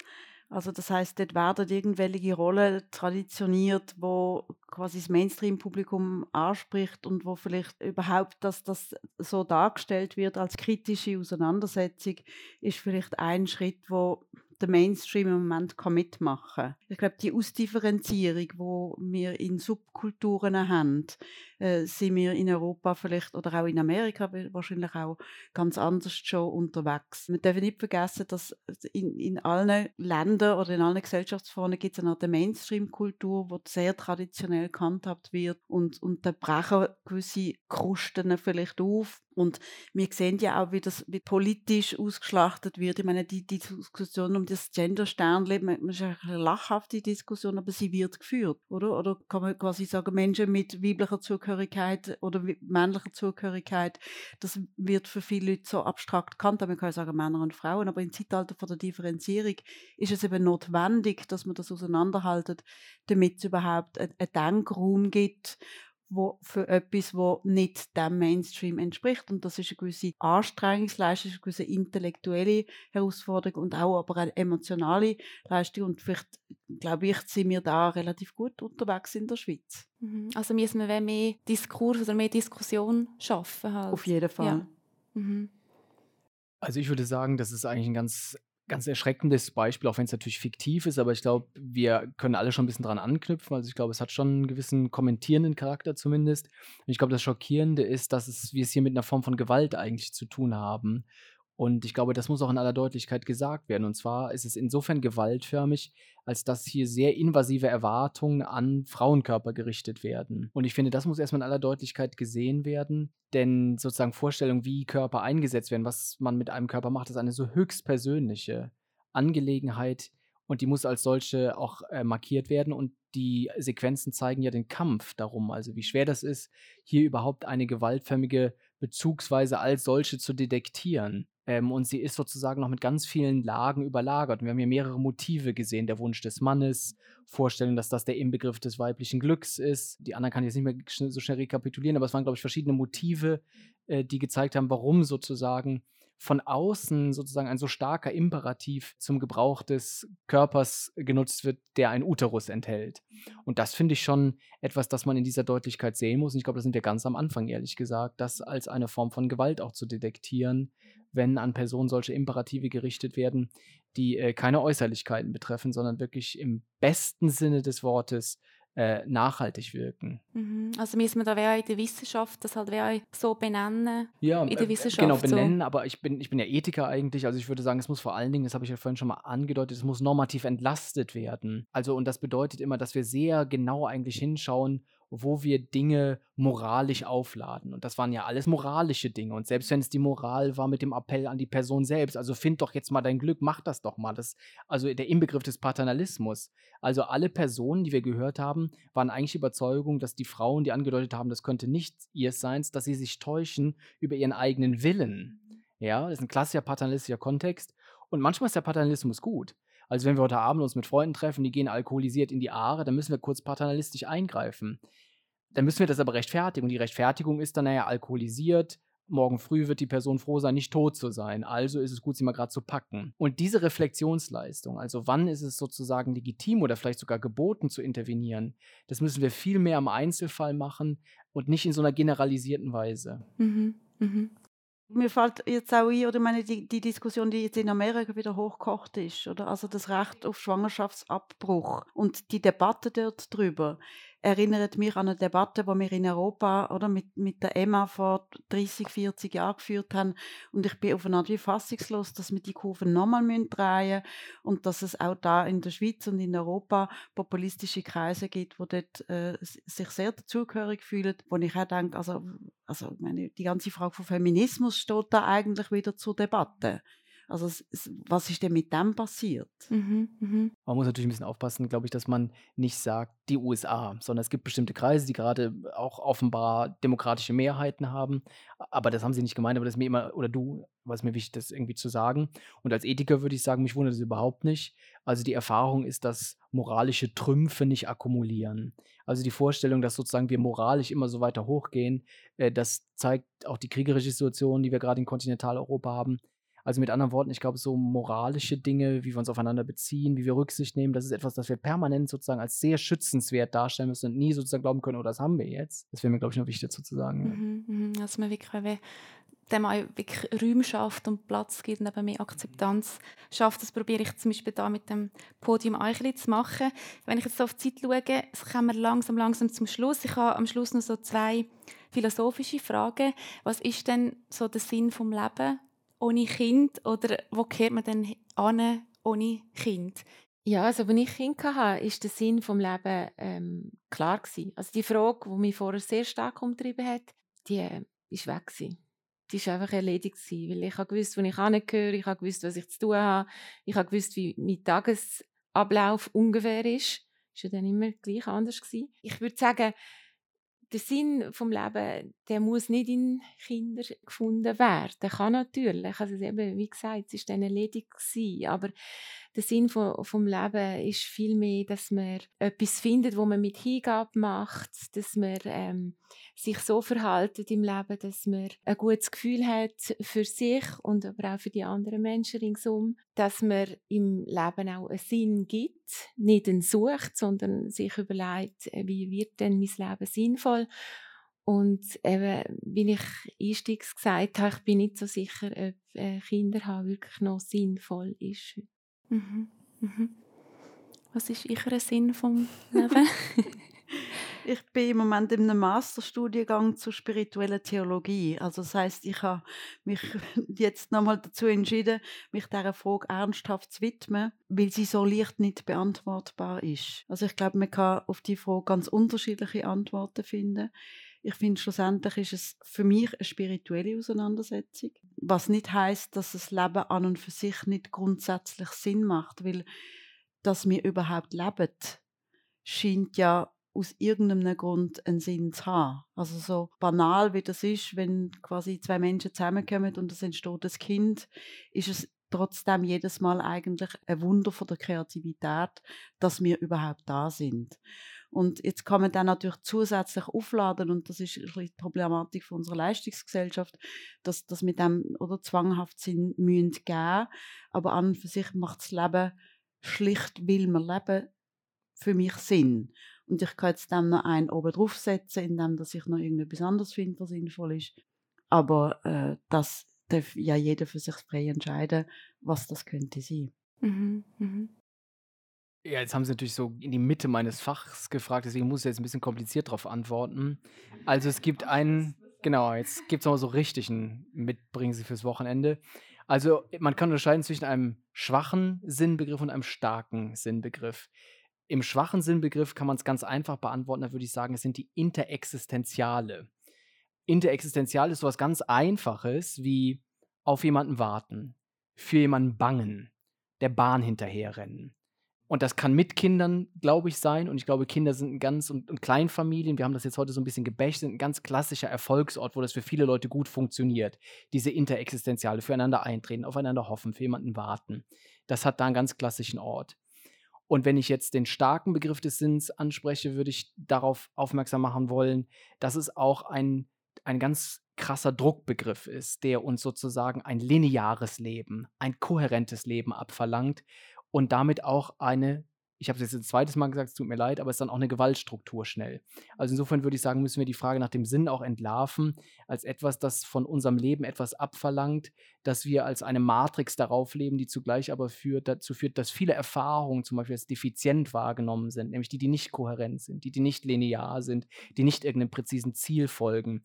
Also das heißt, dort werden irgendwelche Rollen traditioniert, wo quasi das Mainstream-Publikum anspricht und wo vielleicht überhaupt, dass das so dargestellt wird als kritische Auseinandersetzung, ist vielleicht ein Schritt, wo der Mainstream im Moment kann mitmachen kann. Ich glaube, die Ausdifferenzierung, wo wir in Subkulturen haben, äh, sind wir in Europa vielleicht oder auch in Amerika wahrscheinlich auch ganz anders schon unterwegs. Wir dürfen nicht vergessen, dass in, in allen Ländern oder in allen Gesellschaftsformen gibt es eine Art Mainstream-Kultur, die sehr traditionell gehandhabt wird und, und da brechen gewisse Krusten vielleicht auf und wir sehen ja auch, wie das wie politisch ausgeschlachtet wird. Ich meine, die, die Diskussion um das Gender-Sternleben, ist eine lachhafte Diskussion, aber sie wird geführt, oder? Oder kann man quasi sagen, Menschen mit weiblicher Zugehörigkeit oder männlicher Zugehörigkeit, das wird für viele Leute so abstrakt gekannt. Man kann sagen Männer und Frauen, aber im Zeitalter von der Differenzierung ist es eben notwendig, dass man das auseinanderhaltet, damit es überhaupt einen Denkraum gibt, wo für etwas, wo nicht dem Mainstream entspricht. Und das ist eine gewisse Anstrengungsleistung, eine gewisse intellektuelle Herausforderung und auch aber eine emotionale Leistung. Und vielleicht, glaube ich, sind wir da relativ gut unterwegs in der Schweiz. Mhm. Also müssen wir mehr Diskurs oder mehr Diskussion schaffen. Halt. Auf jeden Fall. Ja. Mhm. Also ich würde sagen, das ist eigentlich ein ganz ganz erschreckendes Beispiel, auch wenn es natürlich fiktiv ist, aber ich glaube, wir können alle schon ein bisschen dran anknüpfen. Also ich glaube, es hat schon einen gewissen kommentierenden Charakter zumindest. Und ich glaube, das Schockierende ist, dass es, wir es hier mit einer Form von Gewalt eigentlich zu tun haben. Und ich glaube, das muss auch in aller Deutlichkeit gesagt werden. Und zwar ist es insofern gewaltförmig, als dass hier sehr invasive Erwartungen an Frauenkörper gerichtet werden. Und ich finde, das muss erstmal in aller Deutlichkeit gesehen werden, denn sozusagen Vorstellungen, wie Körper eingesetzt werden, was man mit einem Körper macht, ist eine so höchst persönliche Angelegenheit und die muss als solche auch äh, markiert werden. Und die Sequenzen zeigen ja den Kampf darum, also wie schwer das ist, hier überhaupt eine gewaltförmige Bezugsweise als solche zu detektieren. Ähm, und sie ist sozusagen noch mit ganz vielen Lagen überlagert. Und wir haben hier mehrere Motive gesehen. Der Wunsch des Mannes, Vorstellung, dass das der Inbegriff des weiblichen Glücks ist. Die anderen kann ich jetzt nicht mehr so schnell rekapitulieren, aber es waren, glaube ich, verschiedene Motive, äh, die gezeigt haben, warum sozusagen von außen sozusagen ein so starker Imperativ zum Gebrauch des Körpers genutzt wird, der ein Uterus enthält. Und das finde ich schon etwas, das man in dieser Deutlichkeit sehen muss. Und ich glaube, da sind wir ganz am Anfang, ehrlich gesagt, das als eine Form von Gewalt auch zu detektieren, wenn an Personen solche Imperative gerichtet werden, die äh, keine Äußerlichkeiten betreffen, sondern wirklich im besten Sinne des Wortes äh, nachhaltig wirken. Mhm. Also müssen wir da in der Wissenschaft das halt so benennen? Ja, in der äh, Wissenschaft genau benennen, so. aber ich bin, ich bin ja Ethiker eigentlich, also ich würde sagen, es muss vor allen Dingen, das habe ich ja vorhin schon mal angedeutet, es muss normativ entlastet werden. Also und das bedeutet immer, dass wir sehr genau eigentlich hinschauen, wo wir Dinge moralisch aufladen. Und das waren ja alles moralische Dinge. Und selbst wenn es die Moral war mit dem Appell an die Person selbst, also find doch jetzt mal dein Glück, mach das doch mal. Das, also der Inbegriff des Paternalismus. Also alle Personen, die wir gehört haben, waren eigentlich Überzeugung, dass die Frauen, die angedeutet haben, das könnte nicht ihr sein, dass sie sich täuschen über ihren eigenen Willen. Ja, das ist ein klassischer paternalistischer Kontext. Und manchmal ist der Paternalismus gut. Also wenn wir heute Abend uns mit Freunden treffen, die gehen alkoholisiert in die Aare, dann müssen wir kurz paternalistisch eingreifen. Dann müssen wir das aber rechtfertigen. Und die Rechtfertigung ist dann, naja, alkoholisiert, morgen früh wird die Person froh sein, nicht tot zu sein. Also ist es gut, sie mal gerade zu packen. Und diese Reflexionsleistung, also wann ist es sozusagen legitim oder vielleicht sogar geboten zu intervenieren, das müssen wir viel mehr im Einzelfall machen und nicht in so einer generalisierten Weise. Mhm. Mhm. Mir fällt jetzt auch ein, oder meine, die, die Diskussion, die jetzt in Amerika wieder hochgekocht ist, oder? Also das Recht auf Schwangerschaftsabbruch und die Debatte dort drüber erinnert mich an eine Debatte, die wir in Europa oder mit, mit der Emma vor 30, 40 Jahren geführt haben. Und ich bin auf eine Art wie fassungslos, dass wir die Kurven nochmal drehen müssen und dass es auch da in der Schweiz und in Europa populistische Kreise gibt, die dort äh, sich sehr dazugehörig fühlen, wo ich auch denke, also, also meine, die ganze Frage von Feminismus steht da eigentlich wieder zur Debatte. Also was ist denn mit dem passiert? Mhm, mhm. Man muss natürlich ein bisschen aufpassen, glaube ich, dass man nicht sagt, die USA, sondern es gibt bestimmte Kreise, die gerade auch offenbar demokratische Mehrheiten haben. Aber das haben sie nicht gemeint, aber das ist mir immer, oder du, war es mir wichtig, das irgendwie zu sagen. Und als Ethiker würde ich sagen, mich wundert das überhaupt nicht. Also die Erfahrung ist, dass moralische Trümpfe nicht akkumulieren. Also die Vorstellung, dass sozusagen wir moralisch immer so weiter hochgehen, äh, das zeigt auch die kriegerische Situation, die wir gerade in Kontinentaleuropa haben Also mit anderen Worten, ich glaube, so moralische Dinge, wie wir uns aufeinander beziehen, wie wir Rücksicht nehmen, das ist etwas, das wir permanent sozusagen als sehr schützenswert darstellen müssen und nie sozusagen glauben können, oh, das haben wir jetzt. Das wäre mir, glaube ich, noch wichtig dazu zu sagen. Ja. Mhm, mhm. Dass man wirklich dem auch wirklich Räume schafft und Platz gibt und eben mehr Akzeptanz schafft. Das probiere ich zum Beispiel da mit dem Podium auch ein bisschen zu machen. Wenn ich jetzt so auf die Zeit schaue, kommen wir langsam, langsam zum Schluss. Ich habe am Schluss noch so zwei philosophische Fragen. Was ist denn so der Sinn vom Leben ohne Kind oder wo kehrt man denn an ohne Kind? Ja, also als ich Kind hatte, ist der Sinn vom Leben ähm, klar gewesen. Also die Frage, die mich vorher sehr stark umtrieben hat, die äh, ist weg gewesen. Die war einfach erledigt gewesen, weil ich habe gewusst, wo ich hingehöre, ich habe gewusst, was ich zu tun habe, ich habe gewusst, wie mein Tagesablauf ungefähr ist. Ist ja dann immer gleich anders gewesen. Ich würde sagen, der Sinn vom Leben, der muss nicht in Kindern gefunden werden. Kann natürlich, also eben, wie gesagt, es ist dann erledigt aber der Sinn vom, vom Leben ist vielmehr, dass man etwas findet, wo man mit Hingabe macht, dass man ähm, sich so verhaltet im Leben, dass man ein gutes Gefühl hat für sich und aber auch für die anderen Menschen ringsum, dass man im Leben auch einen Sinn gibt, nicht einen sucht, sondern sich überlegt, äh, wie wird denn mein Leben sinnvoll und eben, wie ich einstiegs gesagt habe, ich bin nicht so sicher, ob äh, Kinder haben wirklich noch sinnvoll ist. Mhm. Mhm. Was ist Ihr Sinn vom Leben? ich bin im Moment in einem Masterstudiengang zur spirituellen Theologie. Also das heißt, ich habe mich jetzt nochmal dazu entschieden, mich dieser Frage ernsthaft zu widmen, weil sie so leicht nicht beantwortbar ist. Also ich glaube, man kann auf die Frage ganz unterschiedliche Antworten finden. Ich finde, schlussendlich ist es für mich eine spirituelle Auseinandersetzung. Was nicht heißt, dass das Leben an und für sich nicht grundsätzlich Sinn macht, weil dass wir überhaupt leben, scheint ja aus irgendeinem Grund einen Sinn zu haben. Also so banal wie das ist, wenn quasi zwei Menschen zusammenkommen und es entsteht ein Kind, ist es trotzdem jedes Mal eigentlich ein Wunder von der Kreativität, dass wir überhaupt da sind. Und jetzt kann man dann natürlich zusätzlich aufladen und das ist die Problematik von unserer Leistungsgesellschaft, dass das mit dem oder zwanghaft sind müssen geben, aber an und für sich macht das Leben schlicht, will man leben, für mich Sinn. Und ich kann jetzt dann noch einen oben draufsetzen, indem dass ich noch irgendetwas anderes finde, was sinnvoll ist. Aber äh, das darf ja jeder für sich frei entscheiden, was das könnte sein. Mhm, mhm. Ja, jetzt haben Sie natürlich so in die Mitte meines Fachs gefragt, deswegen muss ich jetzt ein bisschen kompliziert darauf antworten. Also es gibt einen, genau, jetzt gibt es noch so richtigen Mitbringen Sie fürs Wochenende. Also man kann unterscheiden zwischen einem schwachen Sinnbegriff und einem starken Sinnbegriff. Im schwachen Sinnbegriff kann man es ganz einfach beantworten, da würde ich sagen, es sind die Interexistenziale. Interexistenzial ist so was ganz Einfaches wie auf jemanden warten, für jemanden bangen, der Bahn hinterherrennen. Und das kann mit Kindern, glaube ich, sein. Und ich glaube, Kinder sind ein ganz und, und Kleinfamilien, wir haben das jetzt heute so ein bisschen gebächt, sind ein ganz klassischer Erfolgsort, wo das für viele Leute gut funktioniert. Diese Interexistenziale, füreinander eintreten, aufeinander hoffen, für jemanden warten. Das hat da einen ganz klassischen Ort. Und wenn ich jetzt den starken Begriff des Sinns anspreche, würde ich darauf aufmerksam machen wollen, dass es auch ein, ein ganz krasser Druckbegriff ist, der uns sozusagen ein lineares Leben, ein kohärentes Leben abverlangt und damit auch eine ich habe es jetzt ein zweites Mal gesagt, es tut mir leid, aber es ist dann auch eine Gewaltstruktur schnell. Also insofern würde ich sagen, müssen wir die Frage nach dem Sinn auch entlarven, als etwas, das von unserem Leben etwas abverlangt, dass wir als eine Matrix darauf leben, die zugleich aber führt, dazu führt, dass viele Erfahrungen zum Beispiel als defizient wahrgenommen sind, nämlich die, die nicht kohärent sind, die, die nicht linear sind, die nicht irgendeinem präzisen Ziel folgen.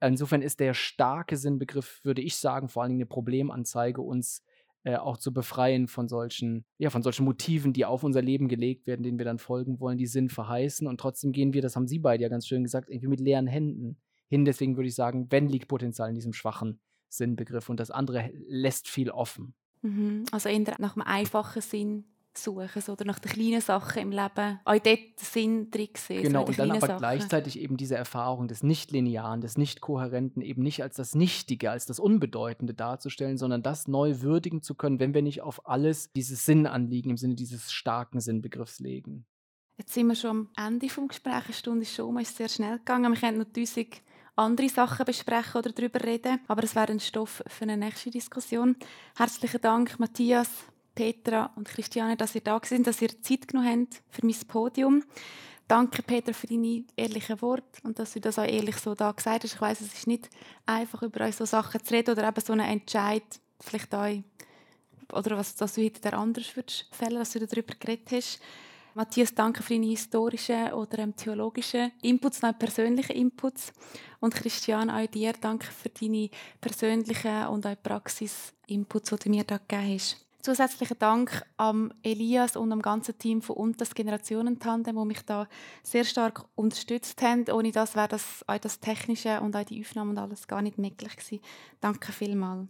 Insofern ist der starke Sinnbegriff, würde ich sagen, vor allen Dingen eine Problemanzeige uns äh, auch zu befreien von solchen, ja, von solchen Motiven, die auf unser Leben gelegt werden, denen wir dann folgen wollen, die Sinn verheißen. Und trotzdem gehen wir, das haben Sie beide ja ganz schön gesagt, irgendwie mit leeren Händen hin. Deswegen würde ich sagen, wenn liegt Potenzial in diesem schwachen Sinnbegriff und das andere lässt viel offen. Mhm. Also eher nach einem einfachen Sinn suchen oder nach den kleinen Sachen im Leben auch dort Sinn drin sehen. Genau, und dann aber Sachen. gleichzeitig eben diese Erfahrung des Nicht-Linearen, des Nicht-Kohärenten eben nicht als das Nichtige, als das Unbedeutende darzustellen, sondern das neu würdigen zu können, wenn wir nicht auf alles dieses Sinnanliegen im Sinne dieses starken Sinnbegriffs legen. Jetzt sind wir schon am Ende des Gesprächs. Eine Stunde ist schon um, ist sehr schnell gegangen. Wir können noch tausend andere Sachen besprechen oder darüber reden, aber es wäre ein Stoff für eine nächste Diskussion. Herzlichen Dank, Matthias, Petra und Christiane, dass ihr da sind, dass ihr Zeit genommen habt für mein Podium. Danke, Peter, für deine ehrlichen Worte und dass du das auch ehrlich so da gesagt hast. Ich weiß, es ist nicht einfach, über euch so Sachen zu reden oder eben so einen Entscheid vielleicht euch oder was dass du heute anders würdest fällen, dass du darüber geredet hast. Matthias, danke für deine historischen oder ähm, theologischen Inputs, auch persönlichen Inputs. Und Christian, auch dir danke für deine persönlichen und auch Praxis-Inputs, die du mir da gegeben hast. Zusätzlichen Dank an Elias und am ganzen Team von Untas Generationentandem, die mich da sehr stark unterstützt haben. Ohne das wäre das auch das Technische und auch die Aufnahmen und alles gar nicht möglich gewesen. Danke vielmals.